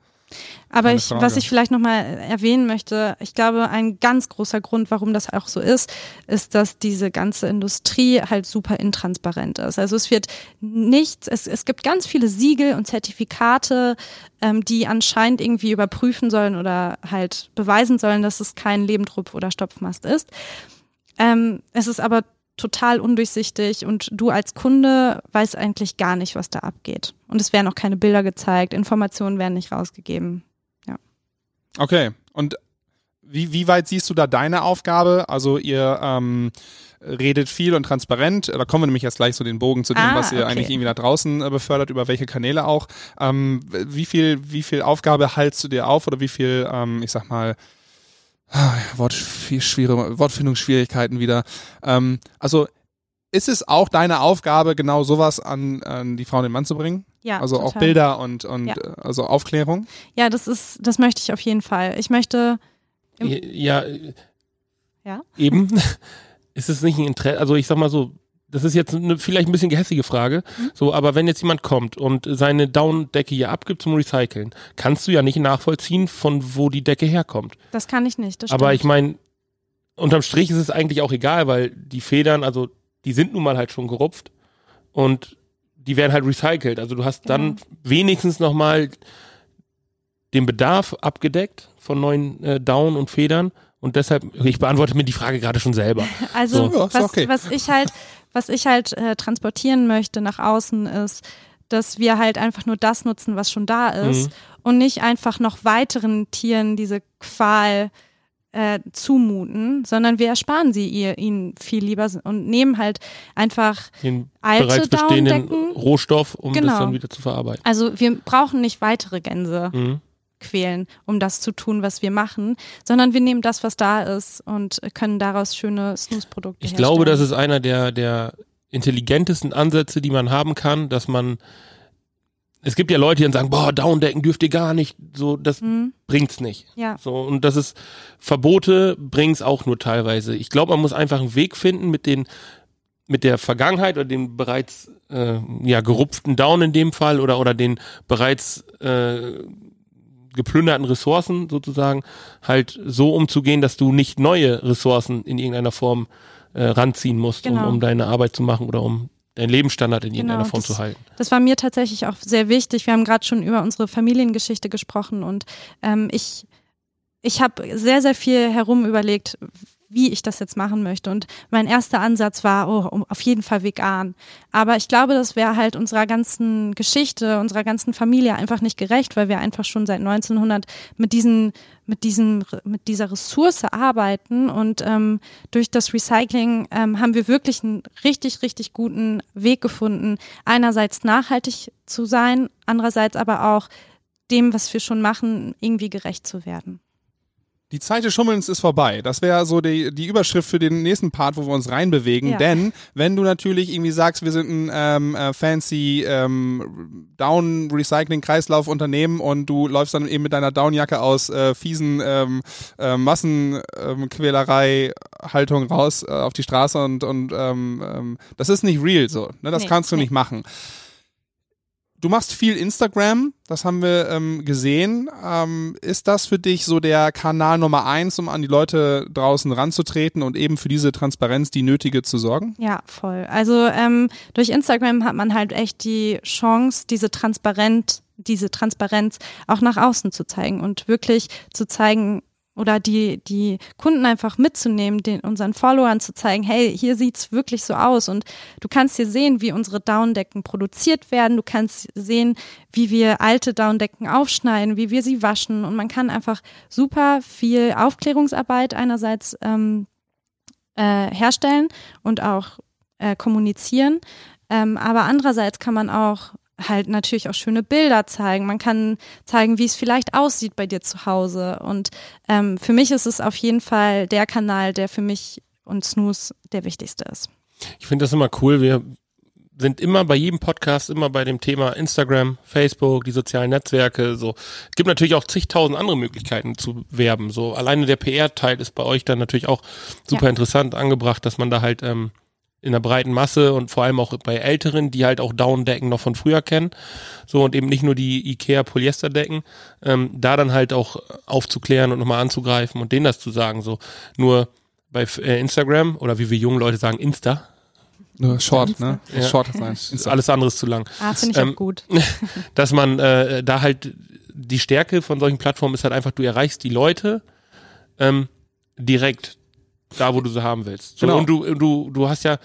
Aber ich, was ich vielleicht nochmal erwähnen möchte, ich glaube, ein ganz großer Grund, warum das auch so ist, ist, dass diese ganze Industrie halt super intransparent ist. Also es wird nichts, es, es gibt ganz viele Siegel und Zertifikate, ähm, die anscheinend irgendwie überprüfen sollen oder halt beweisen sollen, dass es kein Lebendrupf oder Stopfmast ist. Ähm, es ist aber total undurchsichtig und du als Kunde weißt eigentlich gar nicht, was da abgeht. Und es werden auch keine Bilder gezeigt, Informationen werden nicht rausgegeben. Okay. Und wie, wie weit siehst du da deine Aufgabe? Also ihr ähm, redet viel und transparent. Da kommen wir nämlich jetzt gleich so den Bogen zu dem, Ah, was ihr okay. eigentlich irgendwie da draußen äh, befördert, über welche Kanäle auch. Ähm, wie viel, wie viel Aufgabe haltst du dir auf oder wie viel, ähm, ich sag mal, ah, Wort, viel schwere, Wortfindungsschwierigkeiten wieder. Ähm, also ist es auch deine Aufgabe, genau sowas an, an die Frau und den Mann zu bringen? Ja, Also auch total. Bilder und, und Ja. äh, also Aufklärung? Ja, das ist, das möchte ich auf jeden Fall. Ich möchte, Ja, Ja? eben. Ist es nicht ein Interesse, also ich sag mal so, das ist jetzt eine vielleicht ein bisschen gehässige Frage, Mhm. so, aber wenn jetzt jemand kommt und seine Down-Decke hier abgibt zum Recyceln, kannst du ja nicht nachvollziehen, von wo die Decke herkommt. das kann ich nicht. Das Aber stimmt. ich meine, unterm Strich ist es eigentlich auch egal, weil die Federn, also die sind nun mal halt schon gerupft und die werden halt recycelt. Also du hast dann Genau. wenigstens nochmal den Bedarf abgedeckt von neuen äh, Down und Federn und deshalb, ich beantworte mir die Frage gerade schon selber. Also So. Was, okay. was ich halt, was ich halt äh, transportieren möchte nach außen ist, dass wir halt einfach nur das nutzen, was schon da ist Mhm. und nicht einfach noch weiteren Tieren diese Qual äh, zumuten, sondern wir ersparen sie ihr ihnen viel lieber und nehmen halt einfach Den Alte bereits bestehenden? Rohstoff, um Genau. das dann wieder zu verarbeiten. Also wir brauchen nicht weitere Gänse. Mhm. Quälen, um das zu tun, was wir machen, sondern wir nehmen das, was da ist und können daraus schöne Snooze-Produkte Ich herstellen. glaube, das ist einer der, der intelligentesten Ansätze, die man haben kann, dass man es gibt ja Leute, die dann sagen, boah, Downdecken dürft ihr gar nicht, so, das Mhm. bringt's nicht. Ja. So, und das ist, Verbote bringt's auch nur teilweise. Ich glaube, man muss einfach einen Weg finden mit den, mit der Vergangenheit oder den bereits, äh, ja, gerupften Down in dem Fall oder, oder den bereits, äh, geplünderten Ressourcen sozusagen halt so umzugehen, dass du nicht neue Ressourcen in irgendeiner Form äh, ranziehen musst, Genau. um, um deine Arbeit zu machen oder um deinen Lebensstandard in irgendeiner Genau, Form das- zu halten. Das war mir tatsächlich auch sehr wichtig. Wir haben gerade schon über unsere Familiengeschichte gesprochen und ähm, ich, ich habe sehr, sehr viel herum überlegt, wie ich das jetzt machen möchte. Und mein erster Ansatz war, oh, auf jeden Fall vegan. Aber ich glaube, das wäre halt unserer ganzen Geschichte, unserer ganzen Familie einfach nicht gerecht, weil wir einfach schon seit 1900 mit diesen, mit diesen, mit dieser Ressource arbeiten und ähm, durch das Recycling ähm, haben wir wirklich einen richtig, richtig guten Weg gefunden, einerseits nachhaltig zu sein, andererseits aber auch dem, was wir schon machen, irgendwie gerecht zu werden. Die Zeit des Schummelns ist vorbei. Das wäre so die, die Überschrift für den nächsten Part, wo wir uns reinbewegen. Ja. Denn wenn du natürlich irgendwie sagst, wir sind ein ähm, äh, fancy ähm, Down-Recycling-Kreislauf-Unternehmen und du läufst dann eben mit deiner Downjacke aus äh, fiesen ähm, äh, Massenquälerei-Haltung raus äh, auf die Straße und, und ähm, ähm, das ist nicht real so. Ne? Das Nee, kannst du nee. nicht machen. Du machst viel Instagram, das haben wir ähm, gesehen. Ähm, ist das für dich so der Kanal Nummer eins, um an die Leute draußen ranzutreten und eben für diese Transparenz, die nötige, zu sorgen? Ja, voll. Also ähm, durch Instagram hat man halt echt die Chance, diese Transparenz, diese Transparenz auch nach außen zu zeigen und wirklich zu zeigen oder die, die Kunden einfach mitzunehmen, den unseren Followern zu zeigen, hey, hier sieht's wirklich so aus. Und du kannst hier sehen, wie unsere Downdecken produziert werden, du kannst sehen, wie wir alte Downdecken aufschneiden, wie wir sie waschen. Und man kann einfach super viel Aufklärungsarbeit einerseits ähm, äh, herstellen und auch äh, kommunizieren. Ähm, aber andererseits kann man auch halt natürlich auch schöne Bilder zeigen. Man kann zeigen, wie es vielleicht aussieht bei dir zu Hause. Und ähm, für mich ist es auf jeden Fall der Kanal, der für mich und Snooze der wichtigste ist. Ich finde das immer cool. Wir sind immer bei jedem Podcast immer bei dem Thema Instagram, Facebook, die sozialen Netzwerke. So, es gibt natürlich auch zigtausend andere Möglichkeiten zu werben. So, alleine der PR-Teil ist bei euch dann natürlich auch super Ja. interessant angebracht, dass man da halt ähm, in der breiten Masse und vor allem auch bei Älteren, die halt auch Downdecken noch von früher kennen, so und eben nicht nur die Ikea Polyesterdecken, ähm, da dann halt auch aufzuklären und nochmal anzugreifen und denen das zu sagen. So, nur bei äh, Instagram oder wie wir jungen Leute sagen, Insta, Nur Short, ne? Ja. Short sein. ist alles anderes zu lang. Ah, finde ich Ähm, auch gut. Dass man äh, da halt die Stärke von solchen Plattformen ist halt einfach, du erreichst die Leute ähm, direkt da, wo du sie haben willst. So, Genau. Und du, du, du hast ja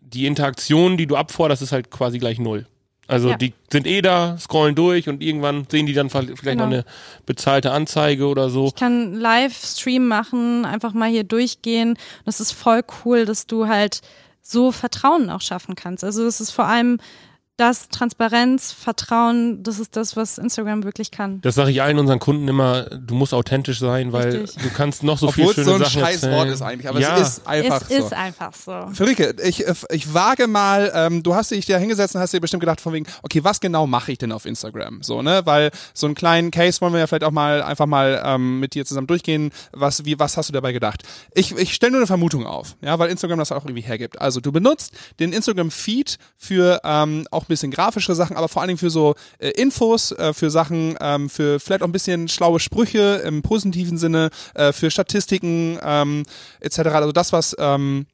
die Interaktion, die du abforderst, ist halt quasi gleich null. Also Ja. die sind eh da, scrollen durch und irgendwann sehen die dann vielleicht Genau. noch eine bezahlte Anzeige oder so. Ich kann Livestream machen, einfach mal hier durchgehen. Das ist voll cool, dass du halt so Vertrauen auch schaffen kannst. Also es ist vor allem das Transparenz, Vertrauen, das ist das, was Instagram wirklich kann. Das sage ich allen unseren Kunden immer, du musst authentisch sein, weil Richtig. du kannst noch so Obwohl viel es schöne so ein Sachen Scheißwort erzählen. ist eigentlich, aber ja. es ist einfach es so. ist einfach so. Friederike, ich, ich wage mal, ähm, du hast dich da hingesetzt und hast dir bestimmt gedacht von wegen, okay, was genau mache ich denn auf Instagram? So, ne? Weil so einen kleinen Case wollen wir ja vielleicht auch mal einfach mal ähm, mit dir zusammen durchgehen. Was, wie, was hast du dabei gedacht? Ich, ich stelle nur eine Vermutung auf, ja, weil Instagram das auch irgendwie hergibt. Also du benutzt den Instagram-Feed für ähm, auch ein bisschen grafischere Sachen, aber vor allen Dingen für so äh, Infos, äh, für Sachen, ähm, für vielleicht auch ein bisschen schlaue Sprüche im positiven Sinne, äh, für Statistiken ähm, etc. Also das, was ähm,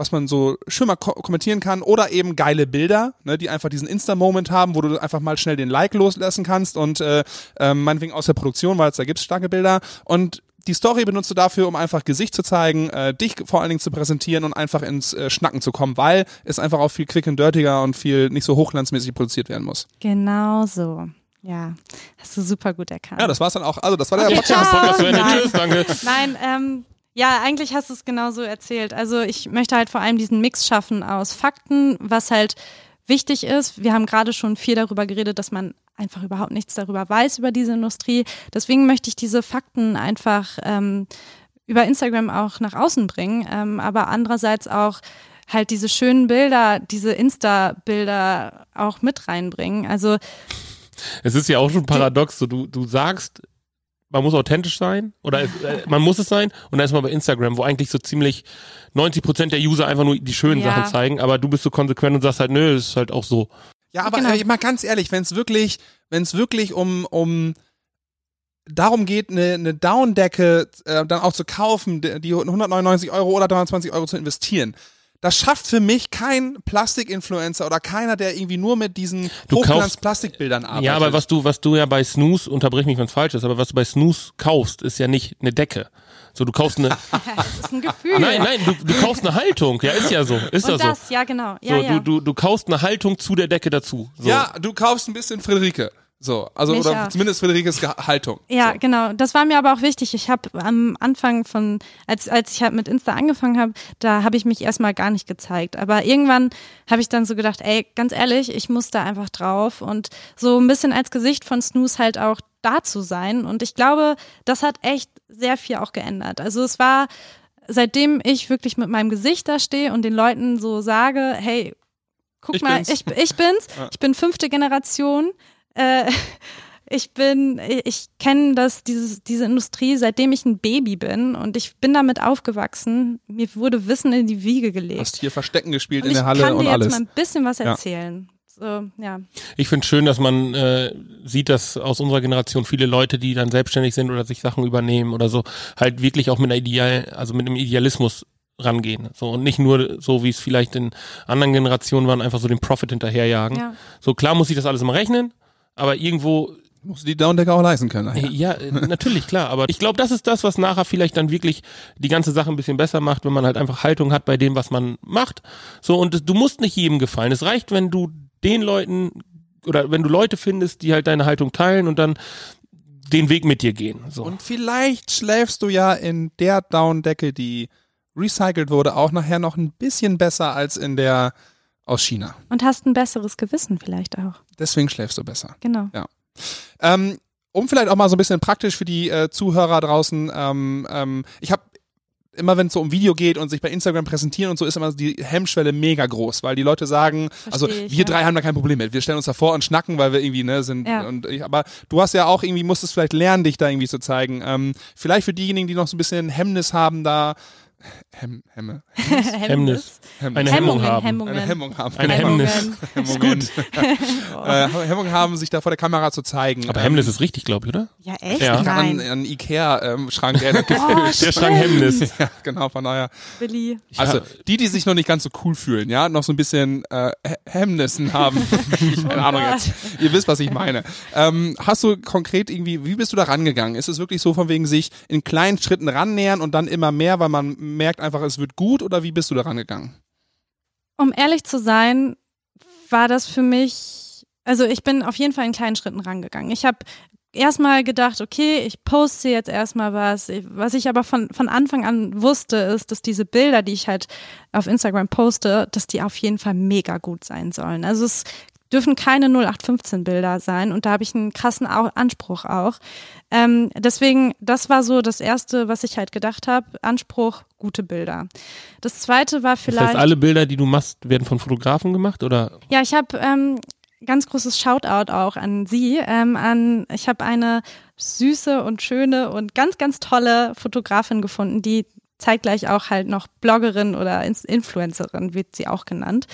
was man so schön mal ko kommentieren kann. Oder eben geile Bilder, ne, die einfach diesen Insta-Moment haben, wo du einfach mal schnell den Like loslassen kannst. Und äh, äh, meinetwegen aus der Produktion, weil es da gibt's starke Bilder. Und die Story benutzt du dafür, um einfach Gesicht zu zeigen, äh, dich vor allen Dingen zu präsentieren und einfach ins äh, Schnacken zu kommen, weil es einfach auch viel quick and dirtiger und viel nicht so hochglanzmäßig produziert werden muss. Genau so. Ja, hast du super gut erkannt. Ja, das war's dann auch. Also das war der Okay, Podcast. ciao. Podcast. Nein. Tschüss, danke. Nein, ähm, ja, eigentlich hast du es genauso erzählt. Also ich möchte halt vor allem diesen Mix schaffen aus Fakten, was halt wichtig ist. Wir haben gerade schon viel darüber geredet, dass man einfach überhaupt nichts darüber weiß, über diese Industrie. Deswegen möchte ich diese Fakten einfach ähm, über Instagram auch nach außen bringen, ähm, aber andererseits auch halt diese schönen Bilder, diese Insta-Bilder auch mit reinbringen. Also es ist ja auch schon paradox, so du, du sagst, man muss authentisch sein oder äh, man muss es sein und dann ist man bei Instagram, wo eigentlich so ziemlich 90 Prozent der User einfach nur die schönen Ja. Sachen zeigen, aber du bist so konsequent und sagst halt, nö, das ist halt auch so. Ja, aber Genau. äh, mal ganz ehrlich, wenn es wirklich, wenn es wirklich um um darum geht, eine, eine Downdecke äh, dann auch zu kaufen, die die 199 Euro oder 320 Euro zu investieren. Das schafft für mich kein Plastik-Influencer oder keiner, der irgendwie nur mit diesen Du kaufst- Hochglanz-Plastikbildern arbeitet. Ja, aber was du, was du ja bei Snooze, unterbrich mich, wenn es falsch ist, aber was du bei Snooze kaufst, ist ja nicht eine Decke. So, du kaufst eine, das ist ein Gefühl. nein, nein, du, du kaufst eine Haltung. Ja, ist ja so, ist ja Und so. das, ja genau. Ja, so, ja. Du, du, du kaufst eine Haltung zu der Decke dazu. So. Ja, du kaufst ein bisschen Friederike. So, also Mich oder auch. zumindest Friederikes Haltung. Ja, so. genau. Das war mir aber auch wichtig. Ich habe am Anfang von, als, als ich halt mit Insta angefangen habe, da habe ich mich erstmal gar nicht gezeigt. Aber irgendwann habe ich dann so gedacht, ey, ganz ehrlich, ich muss da einfach drauf und so ein bisschen als Gesicht von Snooze halt auch da zu sein. Und ich glaube, das hat echt sehr viel auch geändert. Also es war, seitdem ich wirklich mit meinem Gesicht da stehe und den Leuten so sage, hey, guck Ich mal, bin's. ich, ich bin's, ich bin fünfte Generation. Äh, ich bin, ich kenne das, dieses, diese Industrie, seitdem ich ein Baby bin und ich bin damit aufgewachsen. Mir wurde Wissen in die Wiege gelegt. Hast hier Verstecken gespielt und in ich der Halle kann und dir jetzt alles. mal ein bisschen was Ja. erzählen. So, ja. Ich finde schön, dass man äh, sieht, dass aus unserer Generation viele Leute, die dann selbstständig sind oder sich Sachen übernehmen oder so, halt wirklich auch mit einer Ideal, also mit einem Idealismus rangehen. So und nicht nur so, wie es vielleicht in anderen Generationen waren, einfach so den Profit hinterherjagen. Ja. So klar muss ich das alles immer rechnen, aber irgendwo Musst du die Downdecker auch leisten können. Äh, Ja, äh, natürlich, klar. Aber ich glaube, das ist das, was nachher vielleicht dann wirklich die ganze Sache ein bisschen besser macht, wenn man halt einfach Haltung hat bei dem, was man macht. So, und du musst nicht jedem gefallen. Es reicht, wenn du den Leuten oder wenn du Leute findest, die halt deine Haltung teilen und dann den Weg mit dir gehen. So. Und vielleicht schläfst du ja in der Downdecke, die recycelt wurde, auch nachher noch ein bisschen besser als in der aus China. Und hast ein besseres Gewissen vielleicht auch. Deswegen schläfst du besser. Genau. Ähm, um vielleicht auch mal so ein bisschen praktisch für die äh, Zuhörer draußen, ähm, ähm, ich habe immer wenn es so um Video geht und sich bei Instagram präsentieren und so, ist immer die Hemmschwelle mega groß, weil die Leute sagen, also Versteh ich, wir ja. drei haben da kein Problem mit. Wir stellen uns da vor und schnacken, weil wir irgendwie, ne, sind Ja. und ich, aber du hast ja auch irgendwie, musstest vielleicht lernen, dich da irgendwie zu zeigen. Ähm, vielleicht für diejenigen, die noch so ein bisschen Hemmnis haben, da Hemm, Hemme, Hemmnis. Hemmnis. Eine Hemmung Hemmungen, haben. Hemmungen. eine Hemmung haben. Eine Hemmungen. Hemmnis. Hemmungen. äh, Hemmung haben, sich da vor der Kamera zu zeigen. Aber Ähm, Hemmnis ist richtig, glaube ich, oder? Ja, echt? Ja. Ich kann an, Nein. an Ikea-Schrank erinnern. Oh, Der Schrank Hemmnis. ja, genau, von daher. Billy. Also, die, die sich noch nicht ganz so cool fühlen, ja, noch so ein bisschen äh, He- Hemmnissen haben. Keine Ahnung jetzt. Ihr wisst, was ich meine. Ähm, hast du konkret irgendwie, wie bist du da rangegangen? Ist es wirklich so von wegen sich in kleinen Schritten rannähern und dann immer mehr, weil man merkt einfach, es wird gut oder wie bist du da rangegangen? Um ehrlich zu sein, war das für mich, also ich bin auf jeden Fall in kleinen Schritten rangegangen. Ich habe erstmal gedacht, okay, ich poste jetzt erstmal was. Was ich aber von, von Anfang an wusste, ist, dass diese Bilder, die ich halt auf Instagram poste, dass die auf jeden Fall mega gut sein sollen. Also es dürfen keine 0815 Bilder sein und da habe ich einen krassen Anspruch auch. Ähm, deswegen, das war so das Erste, was ich halt gedacht habe. Anspruch, gute Bilder. Das Zweite war Das vielleicht... heißt, alle Bilder, die du machst, werden von Fotografen gemacht oder? Ja, ich habe ähm, ganz großes Shoutout auch an Sie. Ähm, an, ich habe eine süße und schöne und ganz, ganz tolle Fotografin gefunden, die zeitgleich auch halt noch Bloggerin oder Influencerin, wird sie auch genannt,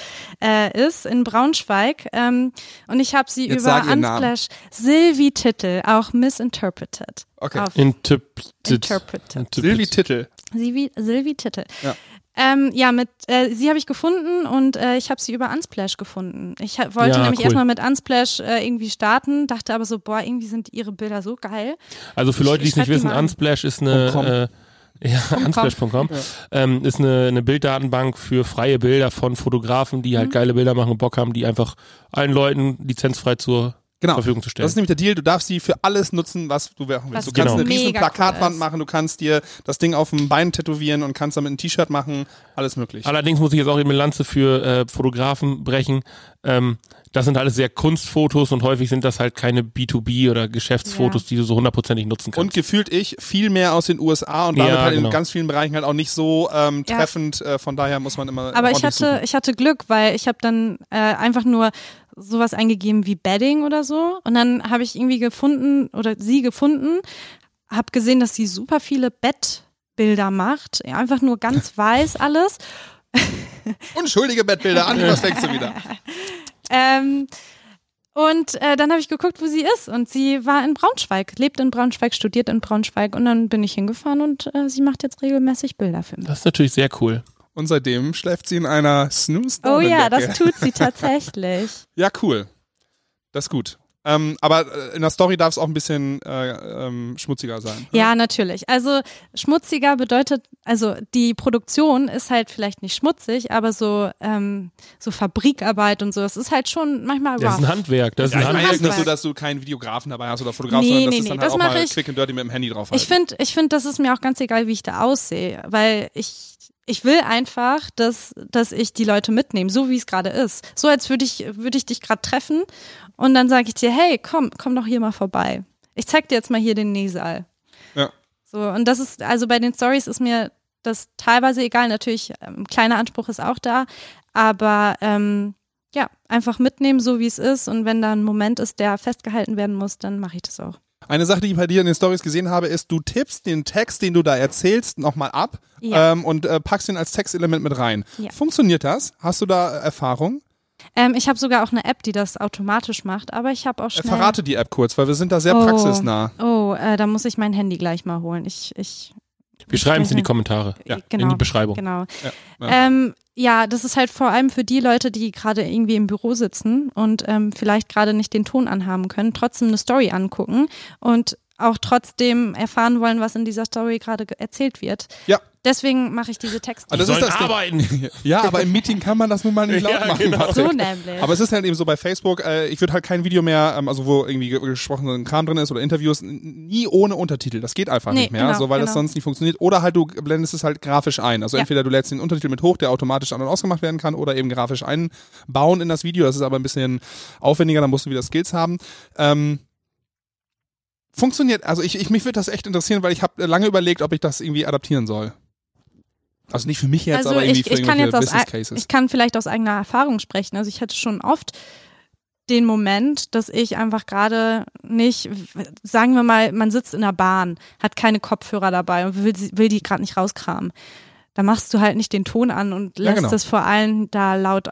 äh, ist in Braunschweig. Ähm, und ich habe sie Jetzt über. Unsplash Sylvie Titel, auch Misinterpreted. Okay. Auf Interpreted. Interpreted. Silvi Titel. Silvi, Silvi Titel. Ja. Ähm, ja, mit äh, sie habe ich gefunden und äh, ich habe sie über Unsplash gefunden. Ich ha- wollte Ja, nämlich cool. erstmal mit Unsplash äh, irgendwie starten, dachte aber so, boah, irgendwie sind ihre Bilder so geil. Also für Leute, die es nicht wissen. Unsplash ist eine äh, ja, unsplash.com ähm, ist eine, eine Bilddatenbank für freie Bilder von Fotografen, die Mhm. halt geile Bilder machen und Bock haben, die einfach allen Leuten lizenzfrei zur Genau. zur Verfügung zu stellen. Das ist nämlich der Deal. Du darfst sie für alles nutzen, was du machen willst. Was Du kannst genau eine riesen mega cool Plakatwand ist. machen, du kannst dir das Ding auf dem Bein tätowieren und kannst damit ein T-Shirt machen. Alles möglich. Allerdings muss ich jetzt auch eben eine Lanze für äh, Fotografen brechen. Ähm, das sind alles sehr Kunstfotos und häufig sind das halt keine B2B oder Geschäftsfotos, die du so hundertprozentig nutzen Und kannst. gefühlt ich viel mehr aus den USA und damit Ja, halt in genau. ganz vielen Bereichen halt auch nicht so ähm, Ja. treffend. Äh, von daher muss man immer. Aber ich hatte, suchen. ich hatte Glück, weil ich habe dann äh, einfach nur sowas eingegeben wie Bedding oder so. Und dann habe ich irgendwie gefunden oder sie gefunden, habe gesehen, dass sie super viele Bettbilder macht. Ja, Einfach nur ganz weiß alles. Unschuldige Bettbilder. Andi, was denkst du wieder? Ähm, und äh, dann habe ich geguckt, wo sie ist. Und sie war in Braunschweig, lebt in Braunschweig, studiert in Braunschweig. Und dann bin ich hingefahren und äh, sie macht jetzt regelmäßig Bilder für mich. Das ist natürlich sehr cool. Und seitdem schläft sie in einer snooze Oh ja, das tut sie tatsächlich. Ja, cool. Das ist gut. Ähm, aber äh, in der Story darf es auch ein bisschen äh, ähm, schmutziger sein. Ja, natürlich. Also schmutziger bedeutet, also die Produktion ist halt vielleicht nicht schmutzig, aber so ähm, so Fabrikarbeit und so, das ist halt schon manchmal Das ist ein. Handwerk. Das ist ein Handwerk. jetzt nicht so, Handwerk. dass du keinen Videografen dabei hast oder Fotograf, Nee, sondern das nee, ist nee, dann das halt auch mal ich- quick and dirty mit dem Handy drauf. Ich finde, ich finde, das ist mir auch ganz egal, wie ich da aussehe, weil ich ich will einfach, dass dass ich die Leute mitnehme, so wie es gerade ist. So als würde ich würde ich dich gerade treffen und dann sage ich dir, hey, komm, komm doch hier mal vorbei. Ich zeig dir jetzt mal hier den Nähsaal. Ja. So, und das ist, also bei den Stories ist mir das teilweise egal. Natürlich, ähm, kleiner Anspruch ist auch da, aber ähm, ja, einfach mitnehmen, so wie es ist. Und wenn da ein Moment ist, der festgehalten werden muss, dann mache ich das auch. Eine Sache, die ich bei dir in den Stories gesehen habe, ist, du tippst den Text, den du da erzählst, nochmal ab Ja. ähm, und äh, packst ihn als Textelement mit rein. Ja. Funktioniert das? Hast du da äh, Erfahrung? Ähm, ich habe sogar auch eine App, die das automatisch macht, aber ich habe auch Äh, schnell. verrate die App kurz, weil wir sind da sehr Oh. praxisnah. Oh, äh, da muss ich mein Handy gleich mal holen. Ich, ich Wir schreiben es in die Kommentare, Ja, genau, in die Beschreibung. Genau. Ja, ja. Ähm, ja, das ist halt vor allem für die Leute, die gerade irgendwie im Büro sitzen und ähm, vielleicht gerade nicht den Ton anhaben können, trotzdem eine Story angucken und auch trotzdem erfahren wollen, was in dieser Story gerade ge- erzählt wird. Ja. Deswegen mache ich diese Texte. Ah, das ist das arbeiten. Ja, aber im Meeting kann man das nun mal nicht laut Ja, machen. genau. So nämlich. Aber es ist halt eben so bei Facebook, äh, ich würde halt kein Video mehr, ähm, also wo irgendwie ge- gesprochener Kram drin ist oder Interviews, nie ohne Untertitel. Das geht einfach Nee, nicht mehr, genau, so weil das genau. sonst nicht funktioniert. Oder halt du blendest es halt grafisch ein. Also Ja. entweder du lädst den Untertitel mit hoch, der automatisch an- und ausgemacht werden kann, oder eben grafisch einbauen in das Video. Das ist aber ein bisschen aufwendiger, dann musst du wieder Skills haben. Ähm, funktioniert, also ich, ich mich würde das echt interessieren, weil ich habe lange überlegt, ob ich das irgendwie adaptieren soll. Also nicht für mich jetzt, also aber irgendwie ich, für ich kann jetzt aus, Business Cases. ich kann vielleicht aus eigener Erfahrung sprechen. Also ich hatte schon oft den Moment, dass ich einfach gerade nicht, sagen wir mal, man sitzt in der Bahn, hat keine Kopfhörer dabei und will, will die gerade nicht rauskramen. Da machst du halt nicht den Ton an und Ja, lässt genau. das vor allem da laut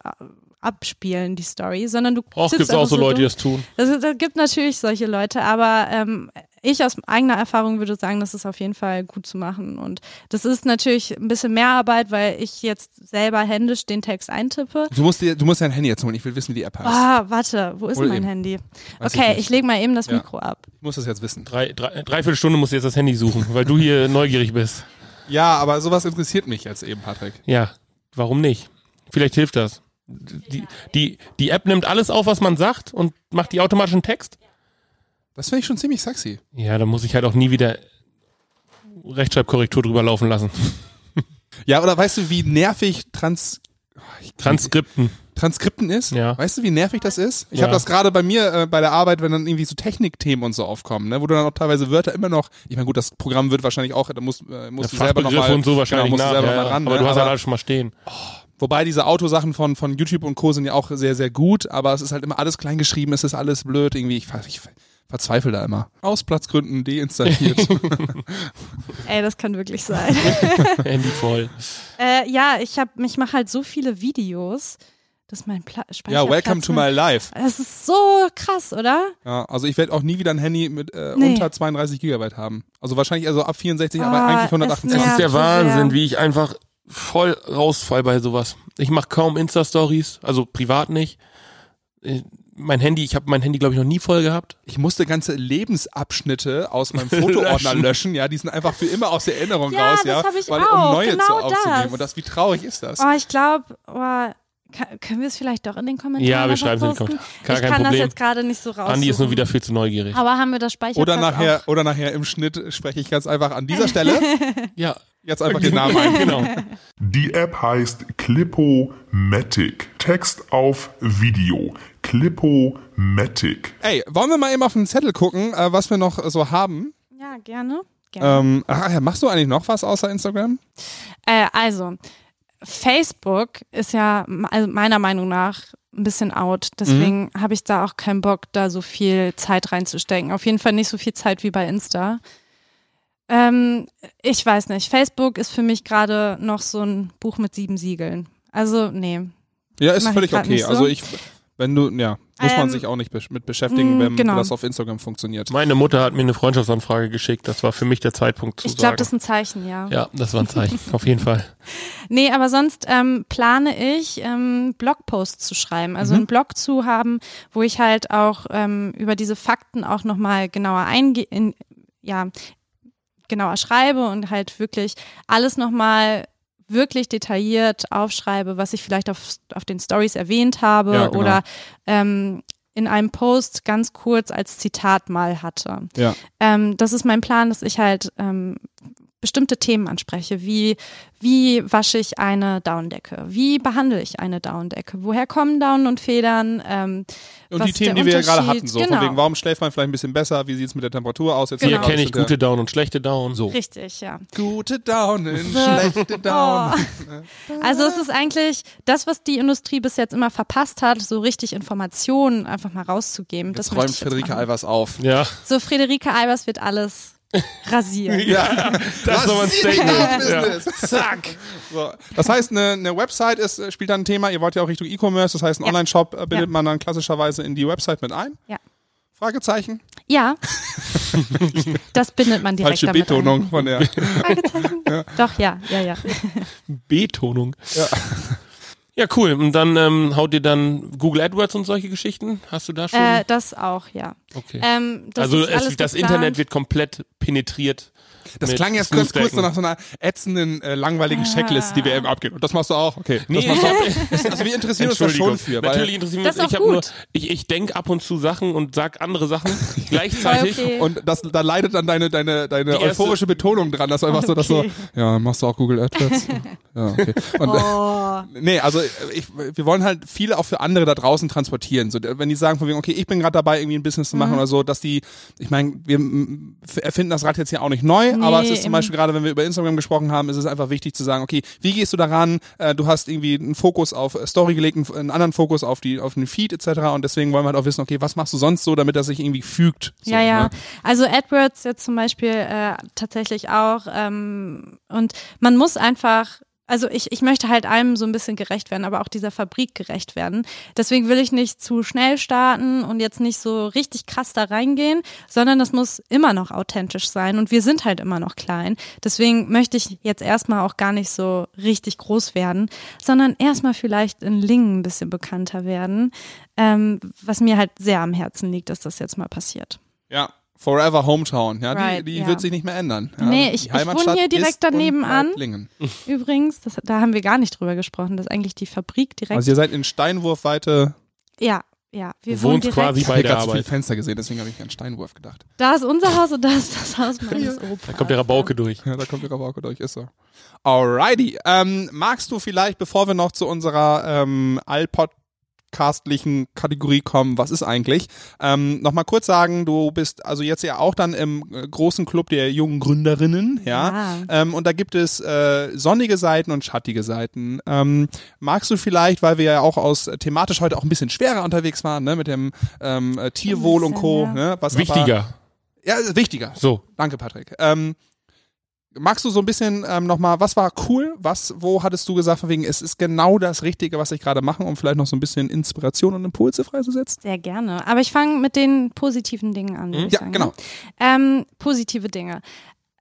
abspielen, die Story, sondern du Auch sitzt gibt es auch so Leute, die das tun. Also, da gibt natürlich solche Leute, aber ähm, ich aus eigener Erfahrung würde sagen, das ist auf jeden Fall gut zu machen. Und das ist natürlich ein bisschen mehr Arbeit, weil ich jetzt selber händisch den Text eintippe. Du musst, dir, du musst dein Handy jetzt holen, ich will wissen, wie die App heißt. Ah, warte, wo ist Hol mein eben. Handy? Weiß ich Okay, nicht. ich, lege mal eben das Ja. Mikro ab. Ich muss das jetzt wissen. Drei, drei, dreiviertel Stunde musst du jetzt das Handy suchen, weil du hier neugierig bist. Ja, aber sowas interessiert mich jetzt eben, Patrick. Ja, warum nicht? Vielleicht hilft das. Die, die, die App nimmt alles auf, was man sagt und macht die automatischen Text. Das finde ich schon ziemlich sexy. Ja, da muss ich halt auch nie wieder Rechtschreibkorrektur drüber laufen lassen. Ja, oder weißt du, wie nervig Trans Transkripten. Transkripten ist? Ja. Weißt du, wie nervig das ist? Ich Ja. habe das gerade bei mir äh, bei der Arbeit, wenn dann irgendwie so Technikthemen und so aufkommen, ne, wo du dann auch teilweise Wörter immer noch, ich meine gut, das Programm wird wahrscheinlich auch, da musst, äh, musst du selber noch mal, und so wahrscheinlich genau, musst nach. du selber ja, mal ran, aber ne? du hast halt aber, alles schon mal stehen. Wobei diese Autosachen von, von YouTube und Co. sind ja auch sehr, sehr gut, aber es ist halt immer alles klein geschrieben, es ist alles blöd, irgendwie, ich, ich verzweifle da immer. Aus Platzgründen deinstalliert. Ey, das kann wirklich sein. Handy voll. äh, ja, ich habe, ich mache halt so viele Videos, dass mein Pla ja, Speicherplatz welcome to my life. Das ist so krass, oder? Ja, also ich werde auch nie wieder ein Handy mit äh, Nee. unter 32 Gigabyte haben. Also wahrscheinlich also ab 64, aber Ah, eigentlich es 128. Das Ja, ist der Wahnsinn, wie ich einfach voll rausfall bei sowas. Ich mache kaum Insta-Stories, also privat nicht. Mein Handy, ich habe mein Handy, glaube ich, noch nie voll gehabt. Ich musste ganze Lebensabschnitte aus meinem Fotoordner löschen. Löschen. ja, die sind einfach für immer aus der Erinnerung Ja, raus, das ja, hab ich weil, auch, um neue genau zu aufzunehmen. das. Und das, wie traurig ist das? Oh, ich glaube, oh, Können wir es vielleicht doch in den Kommentaren Ja, wir schreiben es in die posten? Kommentare. Gar ich kein kann das Problem. jetzt gerade nicht so raus. Andi ist nur wieder viel zu neugierig. Aber haben wir das Speicherplatz Oder nachher, auch? oder nachher im Schnitt spreche ich ganz einfach an dieser Stelle Ja, jetzt einfach den Namen ein. genau. Die App heißt Clipomatic. Text auf Video. Clipomatic. Ey, wollen wir mal eben auf den Zettel gucken, äh, was wir noch so haben? Ja, gerne. gerne. Ähm, ach ja, machst du eigentlich noch was außer Instagram? Äh, also, Facebook ist ja also meiner Meinung nach ein bisschen out. Deswegen Mhm. habe ich da auch keinen Bock, da so viel Zeit reinzustecken. Auf jeden Fall nicht so viel Zeit wie bei Insta. Ähm, ich weiß nicht. Facebook ist für mich gerade noch so ein Buch mit sieben Siegeln. Also, nee. Ja, ist völlig okay. nicht so. Also ich, wenn du, ja, muss man Ähm, sich auch nicht besch- mit beschäftigen, mm, wenn genau. das auf Instagram funktioniert. Meine Mutter hat mir eine Freundschaftsanfrage geschickt. Das war für mich der Zeitpunkt zu Ich glaube, sagen. das ist ein Zeichen, ja. ja, das war ein Zeichen. Auf jeden Fall. Nee, aber sonst ähm, plane ich, ähm, Blogposts zu schreiben, also einen Blog zu haben, wo ich halt auch ähm, über diese Fakten auch nochmal genauer eingehe, ja, genauer schreibe und halt wirklich alles nochmal wirklich detailliert aufschreibe, was ich vielleicht auf, auf den Stories erwähnt habe Ja, genau. oder ähm, in einem Post ganz kurz als Zitat mal hatte. Ja. Ähm, das ist mein Plan, dass ich halt ähm, bestimmte Themen anspreche, wie wie wasche ich eine Downdecke, wie behandle ich eine Downdecke, woher kommen Daunen und Federn, ähm, Und was die Themen, die wir ja gerade hatten, so genau. von wegen, warum schläft man vielleicht ein bisschen besser, wie sieht es mit der Temperatur aus, etc. Genau. Wie erkenne ich Das gute Down und schlechte Down? So. Richtig, ja. gute Daunen, schlechte Daunen. Also es ist eigentlich das, was die Industrie bis jetzt immer verpasst hat, so richtig Informationen einfach mal rauszugeben. das Jetzt möchte räumt ich jetzt Friederike. Albers auf. Ja, So Friederike Albers wird alles rasieren. Ja, das ist nochmal ein Statement. Ja. Zack. So. Das heißt, eine, eine Website ist, äh, spielt dann ein Thema. Ihr wollt ja auch Richtung E-Commerce, das heißt, einen Ja. Online-Shop äh, bindet Ja. man dann klassischerweise in die Website mit ein. Ja. Fragezeichen. Ja, das bindet man direkt Falsche damit Betonung von der. Fragezeichen. Doch, ja, ja, ja. Betonung. Ja. Ja, cool. Und dann ähm, haut ihr dann Google AdWords und solche Geschichten? Hast du da schon? Äh, das auch, ja. okay. Ähm, das also es, das geplant. Internet wird komplett penetriert. Das mit klang jetzt ganz kurz Snooze-Decken. nach so einer ätzenden, äh, langweiligen Checklist, die wir eben abgehen. Und das machst du auch? Okay. Das Nee, machst du auch. Also wir interessieren uns da schon für. Weil Natürlich Das das. ist Ich nur, gut. ich, ich denke ab und zu Sachen und sag andere Sachen gleichzeitig. Okay. und das, da leidet dann deine, deine, deine Die erste- euphorische Betonung dran, dass du einfach so, dass so, Okay. ja, machst du auch Google AdWords? ja, okay. Und, Oh. Nee, also ich, wir wollen halt viele auch für andere da draußen transportieren. So, wenn die sagen von wegen, okay, ich bin gerade dabei, irgendwie ein Business zu machen Mhm. oder so, dass die, ich meine, wir mm, erfinden das Rad jetzt ja auch nicht neu, aber es ist zum. Beispiel gerade, wenn wir über Instagram gesprochen haben, ist es einfach wichtig zu sagen, okay, wie gehst du daran? Äh, du hast irgendwie einen Fokus auf äh, Story gelegt, einen, einen anderen Fokus auf die auf den Feed etc. Und deswegen wollen wir halt auch wissen, okay, was machst du sonst so, damit das sich irgendwie fügt? So, ja, ja. Ne? Also AdWords jetzt zum Beispiel äh, tatsächlich auch. Ähm, und man muss einfach, also ich, ich möchte halt allem so ein bisschen gerecht werden, aber auch dieser Fabrik gerecht werden. Deswegen will ich nicht zu schnell starten und jetzt nicht so richtig krass da reingehen, sondern das muss immer noch authentisch sein. Und wir sind halt immer noch klein. Deswegen möchte ich jetzt erstmal auch gar nicht so richtig groß werden, sondern erstmal vielleicht in Lingen ein bisschen bekannter werden. Ähm, was mir halt sehr am Herzen liegt, dass das jetzt mal passiert. Ja. Forever Hometown, ja, Right, die, die ja. wird sich nicht mehr ändern. Ja, Nee, ich- ich wohne Heimatstadt hier direkt daneben an. Übrigens, das, da haben wir gar nicht drüber gesprochen, das ist eigentlich die Fabrik direkt. Also ihr seid in Steinwurfweite. ja, ja, wir wohnen direkt. quasi Ich bei habe der gerade so viele Arbeit. Fenster gesehen, deswegen habe ich an Steinwurf gedacht. Da ist unser Haus und da ist das Haus meines Opas. Da kommt der Rabauke durch. Ja, da kommt der Rabauke durch, ist so. Alrighty. Ähm, magst du vielleicht, bevor wir noch zu unserer ähm, allpodcastlichen Kategorie kommen, was ist eigentlich, ähm, nochmal kurz sagen, du bist also jetzt ja auch dann im äh, großen Club der jungen Gründerinnen, ja. Ja. Ähm, und da gibt es äh, sonnige Seiten und schattige Seiten. Ähm, magst du vielleicht, weil wir ja auch aus äh, thematisch heute auch ein bisschen schwerer unterwegs waren, ne, mit dem ähm, äh, Tierwohl und bisschen, Co. ja. Ne, was Wichtiger. Aber, ja, wichtiger. So. Danke, Patrick. Ähm, magst du so ein bisschen ähm, nochmal, was war cool? Was, wo hattest du gesagt, von wegen, es ist genau das Richtige, was ich gerade mache, um vielleicht noch so ein bisschen Inspiration und Impulse freizusetzen? Sehr gerne. Aber ich fange mit den positiven Dingen an. ich Ja, sagen, genau. ne? Ähm, positive Dinge.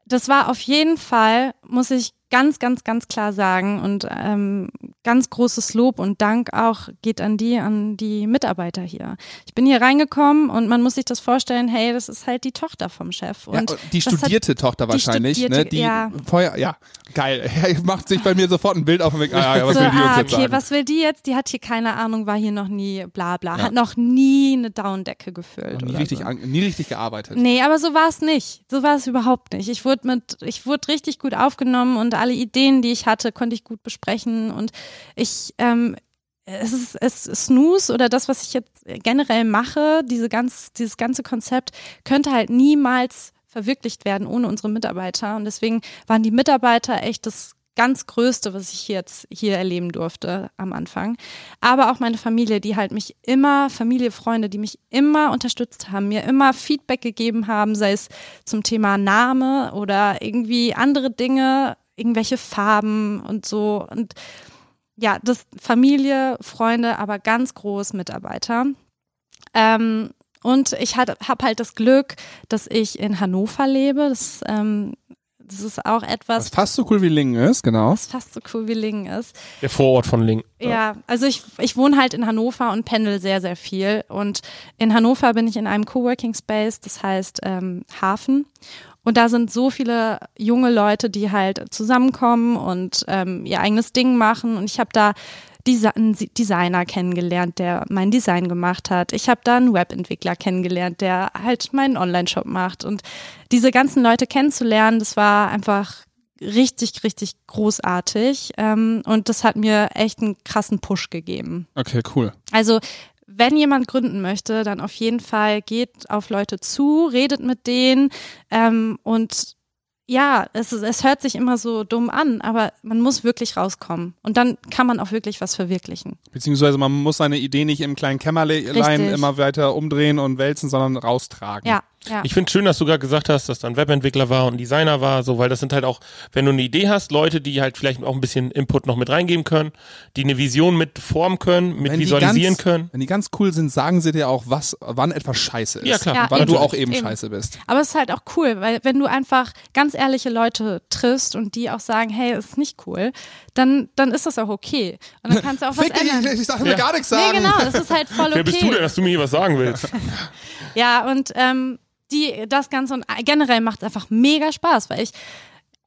Das war auf jeden Fall, muss ich ganz, ganz, ganz klar sagen und ähm, ganz großes Lob und Dank auch geht an die, an die Mitarbeiter hier. Ich bin hier reingekommen und man muss sich das vorstellen, hey, das ist halt die Tochter vom Chef. Und ja, die studierte hat, Tochter wahrscheinlich, die studierte, ne? Die ja. vorher, ja, geil. macht sich bei mir sofort ein Bild auf und denkt, ah, ja, was so, will die uns ah, jetzt okay, sagen? was will die jetzt? Die hat hier keine Ahnung, war hier noch nie bla bla, Ja. hat noch nie eine Downdecke gefüllt. nie oder richtig, so. an, nie richtig gearbeitet. Nee, aber so war es nicht. So war es überhaupt nicht. Ich wurde mit, ich wurde richtig gut aufgenommen und alle Ideen, die ich hatte, konnte ich gut besprechen und ich, ähm, es ist, es Snooze oder das, was ich jetzt generell mache, diese ganz, dieses ganze Konzept könnte halt niemals verwirklicht werden ohne unsere Mitarbeiter und deswegen waren die Mitarbeiter echt das ganz Größte, was ich jetzt hier erleben durfte am Anfang. Aber auch meine Familie, die halt mich immer, Familie, Freunde, die mich immer unterstützt haben, mir immer Feedback gegeben haben, sei es zum Thema Name oder irgendwie andere Dinge, irgendwelche Farben und so. Und ja, das Familie, Freunde, aber ganz groß Mitarbeiter. Ähm, und ich habe halt das Glück, dass ich in Hannover lebe. Das, ähm, das ist auch etwas, Was fast so cool wie Lingen ist, genau. was fast so cool wie Lingen ist. Der Vorort von Link. Ja, also ich, ich wohne halt in Hannover und pendel sehr, sehr viel. Und in Hannover bin ich in einem Coworking Space, das heißt ähm, Hafen. Und da sind so viele junge Leute, die halt zusammenkommen und ähm, ihr eigenes Ding machen. Und ich habe da einen Designer kennengelernt, der mein Design gemacht hat. Ich habe da einen Webentwickler kennengelernt, der halt meinen Online-Shop macht. Und diese ganzen Leute kennenzulernen, das war einfach richtig, richtig großartig. Ähm, und das hat mir echt einen krassen Push gegeben. Okay, cool. Also wenn jemand gründen möchte, dann auf jeden Fall geht auf Leute zu, redet mit denen ähm, und ja, es, es hört sich immer so dumm an, aber man muss wirklich rauskommen und dann kann man auch wirklich was verwirklichen. Beziehungsweise man muss seine Idee nicht im kleinen Kämmerlein Richtig. immer weiter umdrehen und wälzen, sondern raustragen. Ja, ja. Ich finde schön, dass du gerade gesagt hast, dass da ein Webentwickler war und ein Designer war, so, weil das sind halt auch, wenn du eine Idee hast, Leute, die halt vielleicht auch ein bisschen Input noch mit reingeben können, die eine Vision mit formen können, mit Wenn visualisieren ganz, können. Wenn die ganz cool sind, sagen sie dir auch, was, wann etwas scheiße ist. Ja, klar. Ja, Weil eben. du auch eben, Eben. scheiße bist. Aber es ist halt auch cool, weil wenn du einfach ganz ehrliche Leute triffst und die auch sagen, hey, es ist nicht cool, dann, dann ist das auch okay. Und dann kannst du auch was ändern. ich, ich sag mir gar nichts sagen. Nee, genau, das ist halt voll okay. Wer bist du denn, dass du mir hier was sagen willst? Ja, und ähm, die, das Ganze und generell macht es einfach mega Spaß, weil ich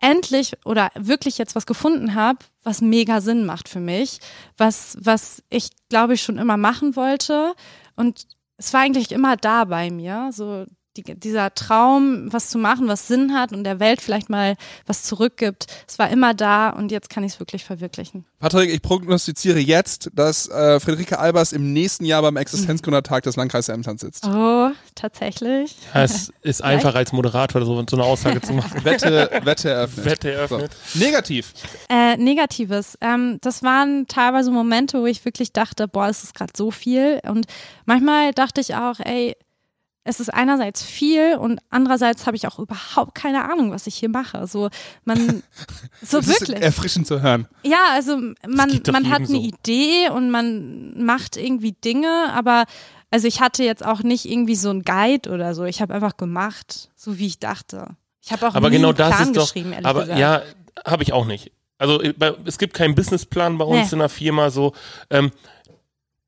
endlich oder wirklich jetzt was gefunden habe, was mega Sinn macht für mich, was, was ich glaube ich schon immer machen wollte. Und es war eigentlich immer da bei mir, so die, dieser Traum, was zu machen, was Sinn hat und der Welt vielleicht mal was zurückgibt. Es war immer da und jetzt kann ich es wirklich verwirklichen. Patrick, ich prognostiziere jetzt, dass äh, Friederike Albers im nächsten Jahr beim Existenzgründertag des Landkreises Emsland sitzt. Oh, tatsächlich. Ja, es ist einfach als Moderator so, so eine Aussage zu machen. Wette, Wette eröffnet. Wette eröffnet. So. Negativ. Äh, Negatives. Ähm, das waren teilweise Momente, wo ich wirklich dachte, boah, es ist gerade so viel. Und manchmal dachte ich auch, ey, es ist einerseits viel und andererseits habe ich auch überhaupt keine Ahnung, was ich hier mache. So, man, so Das ist wirklich. erfrischend zu hören. Ja, also man, man hat eine so. Idee und man macht irgendwie Dinge, aber also ich hatte jetzt auch nicht irgendwie so ein Guide oder so. Ich habe einfach gemacht, so wie ich dachte. Ich habe auch Aber nie genau einen das Plan ist doch, geschrieben, ehrlich aber gesagt. ja, habe ich auch nicht. Also äh, es gibt keinen Businessplan bei uns Nee. in der Firma so. Ähm,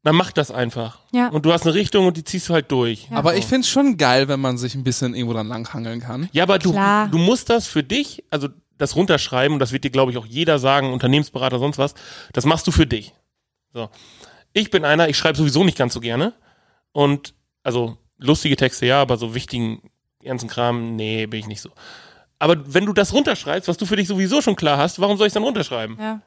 man macht das einfach. Ja. Und du hast eine Richtung und die ziehst du halt durch. Aber ich finde es schon geil, wenn man sich ein bisschen irgendwo dann langhangeln kann. Ja, aber du, Klar. du musst das für dich, also das runterschreiben, und das wird dir, glaube ich, auch jeder sagen, Unternehmensberater, sonst was, das machst du für dich. So. Ich bin einer, ich schreibe sowieso nicht ganz so gerne. Und, also, lustige Texte, ja, aber so wichtigen, ernsten Kram, nee, bin ich nicht so. Aber wenn du das runterschreibst, was du für dich sowieso schon klar hast, warum soll ich es dann runterschreiben? Ja.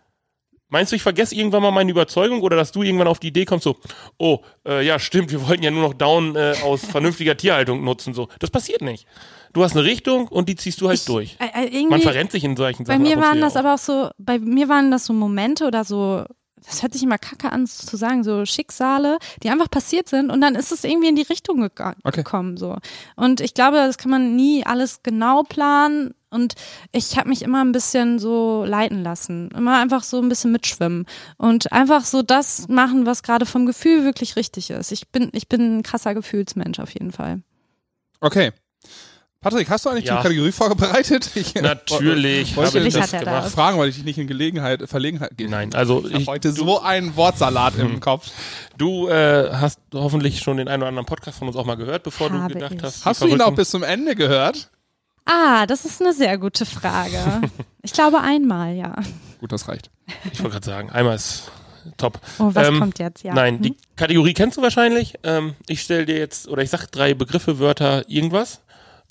Meinst du, ich vergesse irgendwann mal meine Überzeugung oder dass du irgendwann auf die Idee kommst, so, oh, äh, ja, stimmt, wir wollten ja nur noch Down äh, aus vernünftiger Tierhaltung nutzen, so. Das passiert nicht. Du hast eine Richtung und die ziehst du halt durch. Äh, äh, Man verrennt sich in solchen Bei Sachen. mir ab und waren das auch. aber auch so, bei mir waren das so Momente oder so, das hört sich immer kacke an zu sagen, so Schicksale, die einfach passiert sind und dann ist es irgendwie in die Richtung gega- Okay. gekommen so. Und ich glaube, das kann man nie alles genau planen und ich habe mich immer ein bisschen so leiten lassen, immer einfach so ein bisschen mitschwimmen und einfach so das machen, was gerade vom Gefühl wirklich richtig ist. Ich bin ich bin ein krasser Gefühlsmensch auf jeden Fall. Okay. Patrick, hast du eigentlich Ja. die Kategorie vorbereitet? Ich, Natürlich wollte habe ich das hat gemacht. das. fragen, weil ich dich nicht in Gelegenheit, Verlegenheit gebe. Nein, also Ich habe heute so einen Wortsalat im Kopf. du äh, hast hoffentlich schon den einen oder anderen Podcast von uns auch mal gehört, bevor du Habe gedacht ich. hast. Hast du ihn auch bis zum Ende gehört? Ah, das ist eine sehr gute Frage. Ich glaube einmal, ja. Gut, das reicht. Ich wollte gerade sagen, einmal ist top. Oh, was Ähm, kommt jetzt? Ja. Nein, Hm? die Kategorie kennst du wahrscheinlich. Ähm, ich stelle dir jetzt, oder ich sag drei Begriffe, Wörter, irgendwas.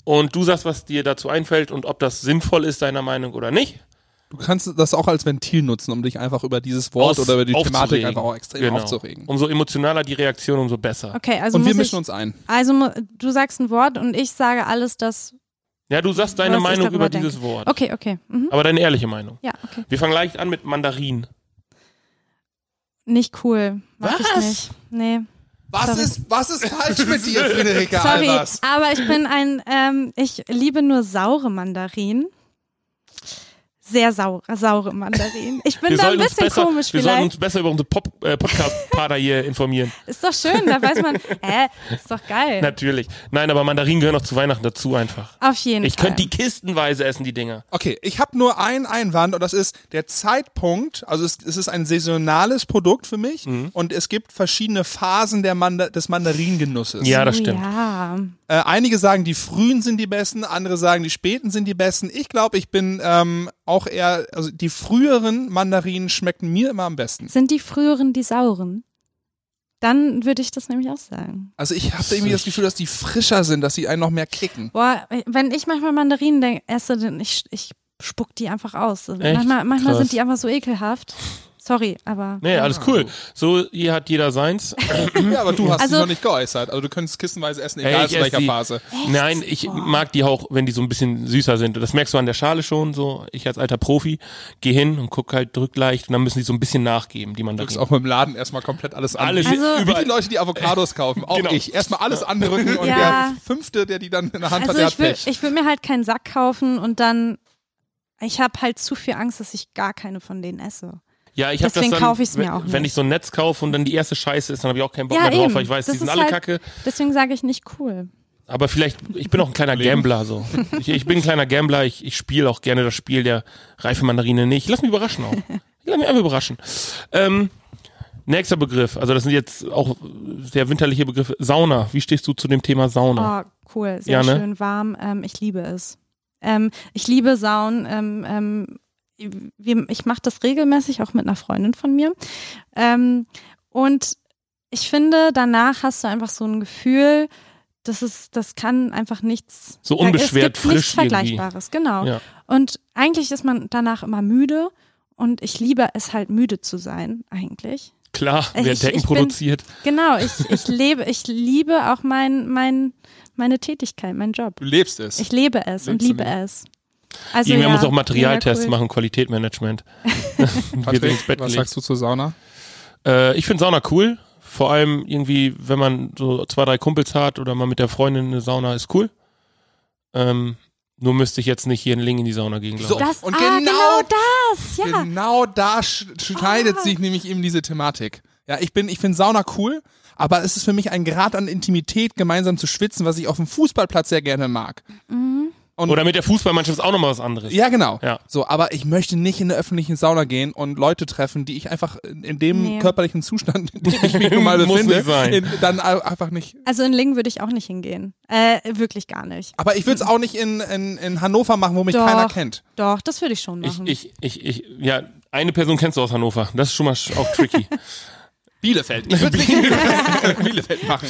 Und du sagst, was dir dazu einfällt und ob das sinnvoll ist, deiner Meinung oder nicht. Du kannst das auch als Ventil nutzen, um dich einfach über dieses Wort Aus- oder über die Thematik einfach auch extrem Genau. aufzuregen. Umso emotionaler die Reaktion, umso besser. Okay, also Und wir mischen ich, uns ein. also du sagst ein Wort und ich sage alles, das. Ja, du sagst deine Was ich Meinung über denke. dieses Wort. Okay, okay. Mhm. Aber deine ehrliche Meinung. Ja, okay. Wir fangen leicht an mit Mandarin. Nicht cool. Mag ich Was? nicht. Nee. Was Sorry. ist, was ist falsch mit dir, Friederike Sorry, Albers? aber ich bin ein, ähm, ich liebe nur saure Mandarinen. Sehr saure, saure Mandarinen. Ich bin Wir da ein bisschen besser, komisch wir sollten vielleicht. uns besser über unsere Pop, äh, Podcast-Pader hier informieren. Ist doch schön, da weiß man, hä, ist doch geil. Natürlich. Nein, aber Mandarinen gehören auch zu Weihnachten dazu einfach. Auf jeden Ich Fall. könnte die kistenweise essen, die Dinger. Okay, ich habe nur einen Einwand und das ist der Zeitpunkt. Also es, es ist ein saisonales Produkt für mich Mhm. und es gibt verschiedene Phasen der Manda des Mandaringenusses. Ja, das stimmt. Ja. Äh, einige sagen, die frühen sind die besten, andere sagen, die späten sind die besten. Ich glaube, ich bin ähm, auch eher, also die früheren Mandarinen schmecken mir immer am besten. Sind die früheren die sauren? Dann würde ich das nämlich auch sagen. Also ich habe irgendwie das Gefühl, dass die frischer sind, dass sie einen noch mehr kicken. Boah, wenn ich manchmal Mandarinen denk, esse, dann ich, ich spuck die einfach aus. Also Echt? Manchmal, manchmal sind die einfach so ekelhaft. Sorry, aber. Nee, alles cool. So, hier hat jeder seins. Ja, aber du hast Also- dich noch nicht geäußert. Also du könntest kissenweise essen, egal ich zu welcher. Phase. Nein, ich mag die auch, wenn die so ein bisschen süßer sind. Das merkst du an der Schale schon so. Ich als alter Profi gehe hin und guck halt, drück leicht und dann müssen die so ein bisschen nachgeben, die Du Mandarinen. drückst auch mit dem Laden erstmal komplett alles an. Alles Wie- Also- Wie die Leute, die Avocados kaufen. Auch Genau. ich. Erstmal alles andrücken und Ja. der Fünfte, der die dann in der Hand Also hat, der ich hat will, Pech. ich will mir halt keinen Sack kaufen und dann. Ich habe halt zu viel Angst, dass ich gar keine von denen esse. Ja, ich habe das Deswegen dann, kaufe ich's mir wenn, auch wenn nicht. ich so ein Netz kaufe und dann die erste Scheiße ist, dann habe ich auch keinen Bock Ja, mehr drauf, eben. weil ich weiß, Das die sind ist alle halt- kacke. Deswegen sage ich nicht cool. Aber vielleicht, ich bin auch ein kleiner Gambler so. Ich, ich bin ein kleiner Gambler, ich, ich spiele auch gerne das Spiel der reife Mandarine nicht. Lass mich überraschen auch. Ich lass mich einfach überraschen. Ähm, nächster Begriff, also das sind jetzt auch sehr winterliche Begriffe. Sauna. Wie stehst du zu dem Thema Sauna? Oh, cool, sehr Ja, ne? schön warm. Ähm, ich liebe es. Ähm, ich liebe Sauen. Ähm, ähm, ich mache das regelmäßig auch mit einer Freundin von mir. Ähm, und ich finde, danach hast du einfach so ein Gefühl, das ist, das kann einfach nichts. So unbeschwert es gibt nichts frisch irgendwie. Vergleichbares, genau. Ja. Und eigentlich ist man danach immer müde und ich liebe es halt müde zu sein, eigentlich. Klar, Ich- wer Decken ich bin- produziert. Genau, ich, ich lebe, ich liebe auch mein, mein, meine Tätigkeit, meinen Job. Du lebst es. Ich lebe es und Lebst du liebe es. Also Irgendwer ja, muss auch Materialtests cool. machen, sind Patrick, ins Bett was sagst du zur Sauna? Äh, ich finde Sauna cool. Vor allem irgendwie, wenn man so zwei, drei Kumpels hat oder mal mit der Freundin eine Sauna ist cool. Ähm, nur müsste ich jetzt nicht hier einen Ling in die Sauna gehen, glaube So. ich. Das, Und ah, genau genau das, ja. Genau da sch schneidet Ah. sich nämlich eben diese Thematik. Ja, ich bin, ich finde Sauna cool, aber es ist für mich ein Grad an Intimität, gemeinsam zu schwitzen, was ich auf dem Fußballplatz sehr gerne mag. Und Oder mit der Fußballmannschaft ist auch nochmal was anderes. ja, genau. Ja. So, aber ich möchte nicht in eine öffentliche Sauna gehen und Leute treffen, die ich einfach in dem Nee. körperlichen Zustand, in dem ich mich nun mal befinde. In, dann einfach nicht. Also in Lingen würde ich auch nicht hingehen. Äh, wirklich gar nicht. Aber ich würde es auch nicht in, in, in Hannover machen, wo mich Doch. keiner kennt. Doch, das würde ich schon Ich, machen. ich, ich, ich, ja, eine Person kennst du aus Hannover. Das ist schon mal auch tricky. Bielefeld. Ich würde es nicht in Bielefeld machen.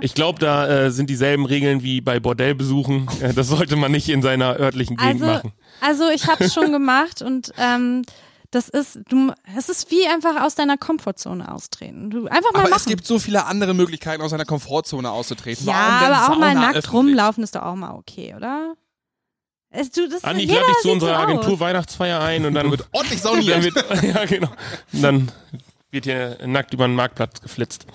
Ich glaube, da äh, sind dieselben Regeln wie bei Bordellbesuchen. Äh, das sollte man nicht in seiner örtlichen Gegend also, machen. also ich habe es schon gemacht und ähm, das ist, du, es ist wie einfach aus deiner Komfortzone austreten. Du einfach mal Aber machen. es gibt so viele andere Möglichkeiten, aus einer Komfortzone auszutreten. ja, aber auch mal nackt öffentlich? rumlaufen ist doch auch mal okay, oder? Es, du, das, Andi, ich lade dich zu unserer so Agentur aus. Weihnachtsfeier ein und dann wird, Ordentlich dann sauniert. wird ja genau. Und dann wird hier nackt über den Marktplatz geflitzt.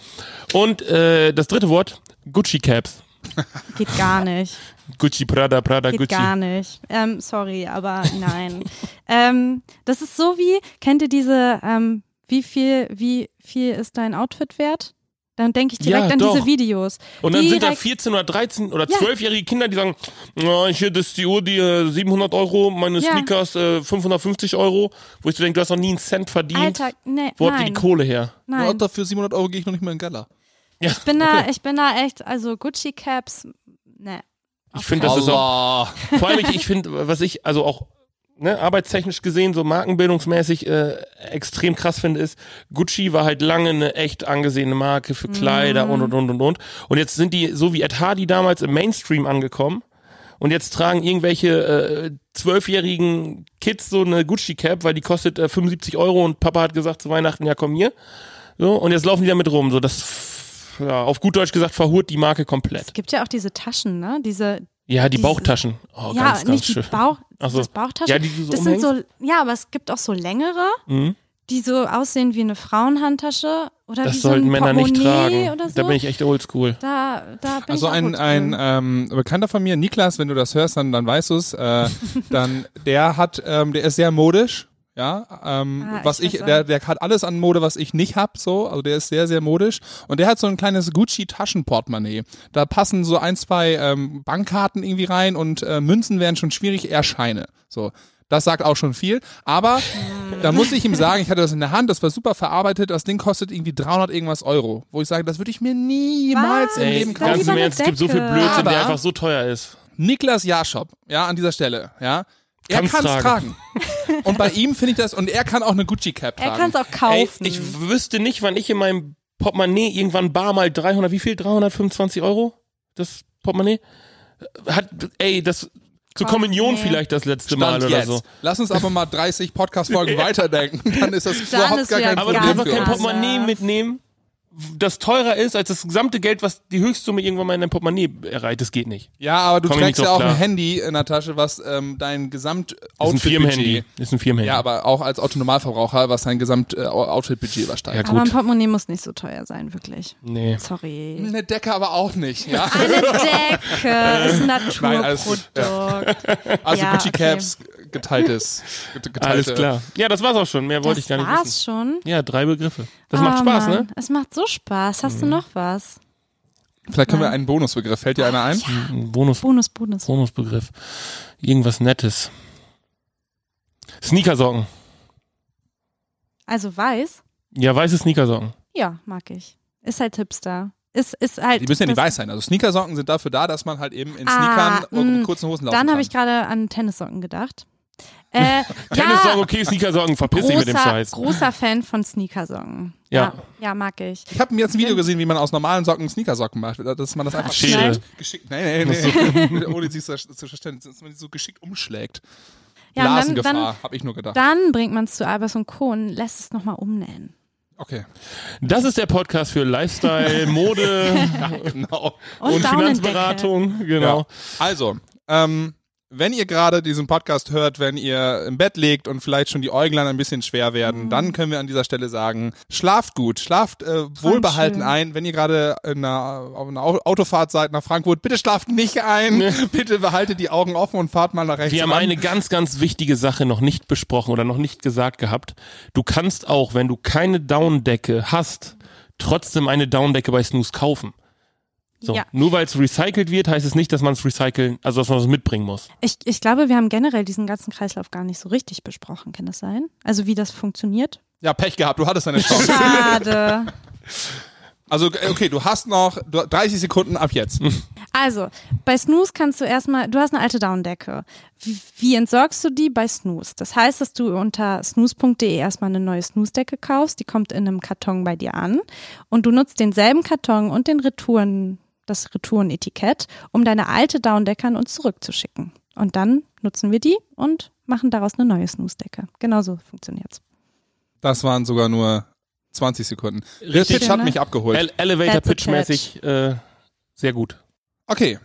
Und äh, das dritte Wort, Gucci Caps. Geht gar nicht. Gucci, Prada, Prada, Geht Gucci. gar nicht. Ähm, sorry, aber nein. ähm, das ist so wie, kennt ihr diese, ähm, wie viel, wie viel ist dein Outfit wert? Dann denke ich Ja, direkt an doch. diese Videos. Und dann sind da Direkt- 14 oder 13 oder Ja. 12-jährige Kinder, die sagen, ja, hier, das ist die Uhr, die äh, 700 Euro, meine Ja. Sneakers äh, 550 Euro. Wo ich so denke, du hast noch nie einen Cent verdient. Alter, nee, Wo habt ihr die nein, Kohle her? Ja, nein. dafür 700 Euro gehe ich noch nicht mehr in den Keller. Ich bin da, ich bin da echt, also Gucci Caps, ne. Ich finde, das ist auch, vor allem, ich, ich finde, was ich, also auch ne, arbeitstechnisch gesehen, so markenbildungsmäßig äh, extrem krass finde, ist, Gucci war halt lange eine echt angesehene Marke für Kleider und und und und und. Und jetzt sind die, so wie Ed Hardy damals im Mainstream angekommen. Und jetzt tragen irgendwelche äh, zwölfjährigen Kids so eine Gucci-Cap, weil die kostet äh, 75 Euro und Papa hat gesagt zu Weihnachten, ja komm hier. So, und jetzt laufen die damit rum. So, das, ja, auf gut Deutsch gesagt, verhurt die Marke komplett. Es gibt ja auch diese Taschen, ne? Diese, Ja, die Diese- Bauchtaschen. Oh, ja, ganz, ganz nicht die schön. Bauch, Ach so. das Bauchtaschen. Ja, die du so das sind umhängst? so, ja, aber es gibt auch so längere, Mhm. die so aussehen wie eine Frauenhandtasche oder Das wie so sollten ein Männer nicht tragen. Oder so. Da bin ich echt oldschool. da, da bin Also ich ein, ein ähm, Bekannter von mir, Niklas, wenn du das hörst, dann, dann weißt du es, äh, dann der hat, ähm, der ist sehr modisch. Ja, ähm, Ah, was ich der, der hat alles an Mode, was ich nicht hab, so, also der ist sehr, sehr modisch und der hat so ein kleines Gucci Taschenportemonnaie. Da passen so ein, zwei ähm, Bankkarten irgendwie rein und äh, Münzen wären schon schwierig, eher Scheine. So, das sagt auch schon viel. Aber da muss ich ihm sagen, ich hatte das in der Hand, das war super verarbeitet, das Ding kostet irgendwie 300 irgendwas Euro, wo ich sage, das würde ich mir niemals Was? im Leben kaufen. ganz im Ernst, es gibt so viel. Blödsinn, der Aber- einfach so teuer ist. Niklas Jaschop, ja, an dieser Stelle, ja. Er kann es tragen. tragen. und bei ihm finde ich das, und er kann auch eine Gucci-Cap tragen. er kann es auch Ey, kaufen. ich wüsste nicht, wann ich in meinem Portemonnaie irgendwann bar mal 300, wie viel? 325 Euro? Das Portemonnaie? Hat, ey, das, zur Komm, Kommunion nee. vielleicht das letzte Mal Stand oder jetzt. so. Lass uns aber mal 30 Podcast-Folgen weiterdenken. Dann ist das Dann überhaupt ist gar kein Aber du kannst Problem doch kein. Portemonnaie mitnehmen, das teurer ist als das gesamte Geld, was die Höchstsumme irgendwann mal in dein Portemonnaie erreicht. Das geht nicht. Ja, aber du Komm trägst ja auch drauf ein klar. Handy in der Tasche, was ähm, dein gesamt Das ist ein Firmenhandy. Ist ein Firmenhandy. Ja, aber auch als Autonormalverbraucher, was dein gesamt äh, Outfit-Budget übersteigt. Ja, aber ein gut. Portemonnaie muss nicht so teuer sein, wirklich. Nee. Sorry. Eine Decke aber auch nicht, ja. Eine Decke ist ein Nein, alles gut. Naturprodukt. Also Ja, Gucci Caps, geteiltes, geteilte. Alles klar. Ja, das war's auch schon. Mehr wollte Das ich gar nicht war's wissen. schon. Ja, drei Begriffe. Das Oh, macht Spaß, Mann. ne? Es macht so Spaß. Hast du noch was? Vielleicht können wir einen Bonusbegriff. Fällt dir einer ein? Ein Bonus, Bonus, Bonus. Bonusbegriff. Irgendwas Nettes. Sneakersocken. Also weiß? Ja, weiße Sneakersocken. Ja, mag ich. Ist halt Hipster. Ist, ist halt. Die müssen ja nicht das- weiß sein. Also Sneakersocken sind dafür da, dass man halt eben in Ah, Sneakern und mh. kurzen Hosen laufen Dann kann. habe ich gerade an Tennissocken gedacht. Äh, Tennissocken, ja, okay, Sneakersocken, verpiss dich mit dem Scheiß. großer Fan von Sneakersocken. Ja. ja. Ja, mag ich. Ich habe mir jetzt ein Video gesehen, wie man aus normalen Socken Sneakersocken macht. Dass man das einfach Schere. geschickt, nee, nee, nee, ohne sie zu zu verstehen, dass man die so geschickt umschlägt. Ja, Blasengefahr, dann, habe ich nur gedacht. dann bringt man es zu Albers und Co. und lässt es nochmal umnähen. Okay, Das ist der Podcast für Lifestyle, Mode genau. Und, und. Finanzberatung. Genau. Ja. Also, ähm, wenn ihr gerade diesen Podcast hört, wenn ihr im Bett liegt und vielleicht schon die Äuglein ein bisschen schwer Mhm. werden, dann können wir an dieser Stelle sagen, schlaft gut, schlaft äh, wohlbehalten ein. Wenn ihr gerade in einer, auf einer Au- Autofahrt seid nach Frankfurt, bitte schlaft nicht ein. Bitte behaltet die Augen offen und fahrt mal nach rechts Wir haben ran. eine ganz, ganz wichtige Sache noch nicht besprochen oder noch nicht gesagt gehabt. Du kannst auch, wenn du keine Downdecke hast, trotzdem eine Downdecke bei Snooze kaufen. So, Ja. nur weil es recycelt wird, heißt es nicht, dass man es recyceln, also dass man es mitbringen muss. Ich, ich glaube, wir haben generell diesen ganzen Kreislauf gar nicht so richtig besprochen. Kann das sein? Also wie das funktioniert? Ja, Pech gehabt, du hattest deine Chance. Schade. Also, äh, okay, du hast noch du, 30 Sekunden ab jetzt. Also, bei Snooze kannst du erstmal, du hast eine alte Downdecke. Wie, wie entsorgst du die? Bei Snooze. Das heißt, dass du unter snooze.de erstmal eine neue Snooze-Decke kaufst. Die kommt in einem Karton bei dir an. Und du nutzt denselben Karton und den Retouren, das Retourenetikett, um deine alte Downdecke an uns zurückzuschicken. Und dann nutzen wir die und machen daraus eine neue Snooze-Decke. Genauso funktioniert's. Das waren sogar nur 20 Sekunden. Der Richtig. Pitch hat mich abgeholt. Ele Elevator That's a Pitch mäßig äh, sehr gut. Okay.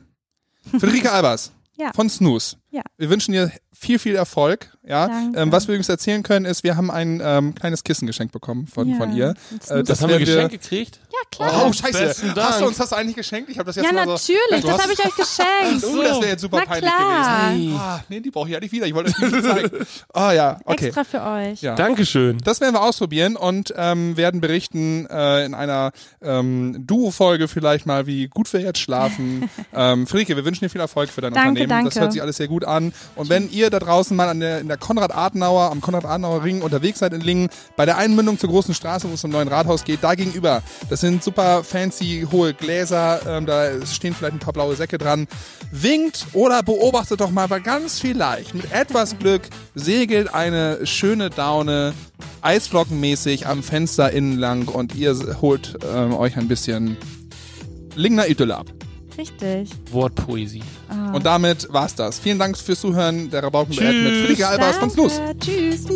Friederike Albers Ja. von Snooze. Ja. Wir wünschen dir viel, viel Erfolg. Ja. Danke. Ähm, was wir übrigens erzählen können, ist, wir haben ein ähm, kleines Kissen geschenkt bekommen von, Ja, von ihr. ein Äh. Das, haben wir geschenkt gekriegt? Ja, klar. Oh, scheiße. Hast du uns das eigentlich geschenkt? Ich habe das jetzt ja, mal so... natürlich, Du das habe ich euch geschenkt. Oh, das wäre jetzt super Na peinlich klar. gewesen. Ah, nee, die brauche ich ja nicht wieder. Ich wollte euch nicht zeigen. Ah ja, okay. Extra für euch. Ja. Dankeschön. Das werden wir ausprobieren und ähm, werden berichten äh, in einer ähm, Duo-Folge vielleicht mal, wie gut wir jetzt schlafen. ähm, Friederike, wir wünschen dir viel Erfolg für dein Danke, Unternehmen. Das danke. hört sich alles sehr gut an. Und wenn ihr da draußen mal an der, in der Konrad-Adenauer, am Konrad-Adenauer-Ring unterwegs seid in Lingen, bei der Einmündung zur großen Straße, wo es zum neuen Rathaus geht, da gegenüber, das sind super fancy hohe Gläser, ähm, da stehen vielleicht ein paar blaue Säcke dran. Winkt oder beobachtet doch mal, weil ganz vielleicht mit etwas Glück segelt eine schöne Daune eisflockenmäßig am Fenster innen lang und ihr holt ähm, euch ein bisschen Lingner Idylle ab. Richtig. Wortpoesie. Ah. Und damit war's das. Vielen Dank fürs Zuhören. Der Rabaukenduett mit Friederike Albers von Snus. Tschüss.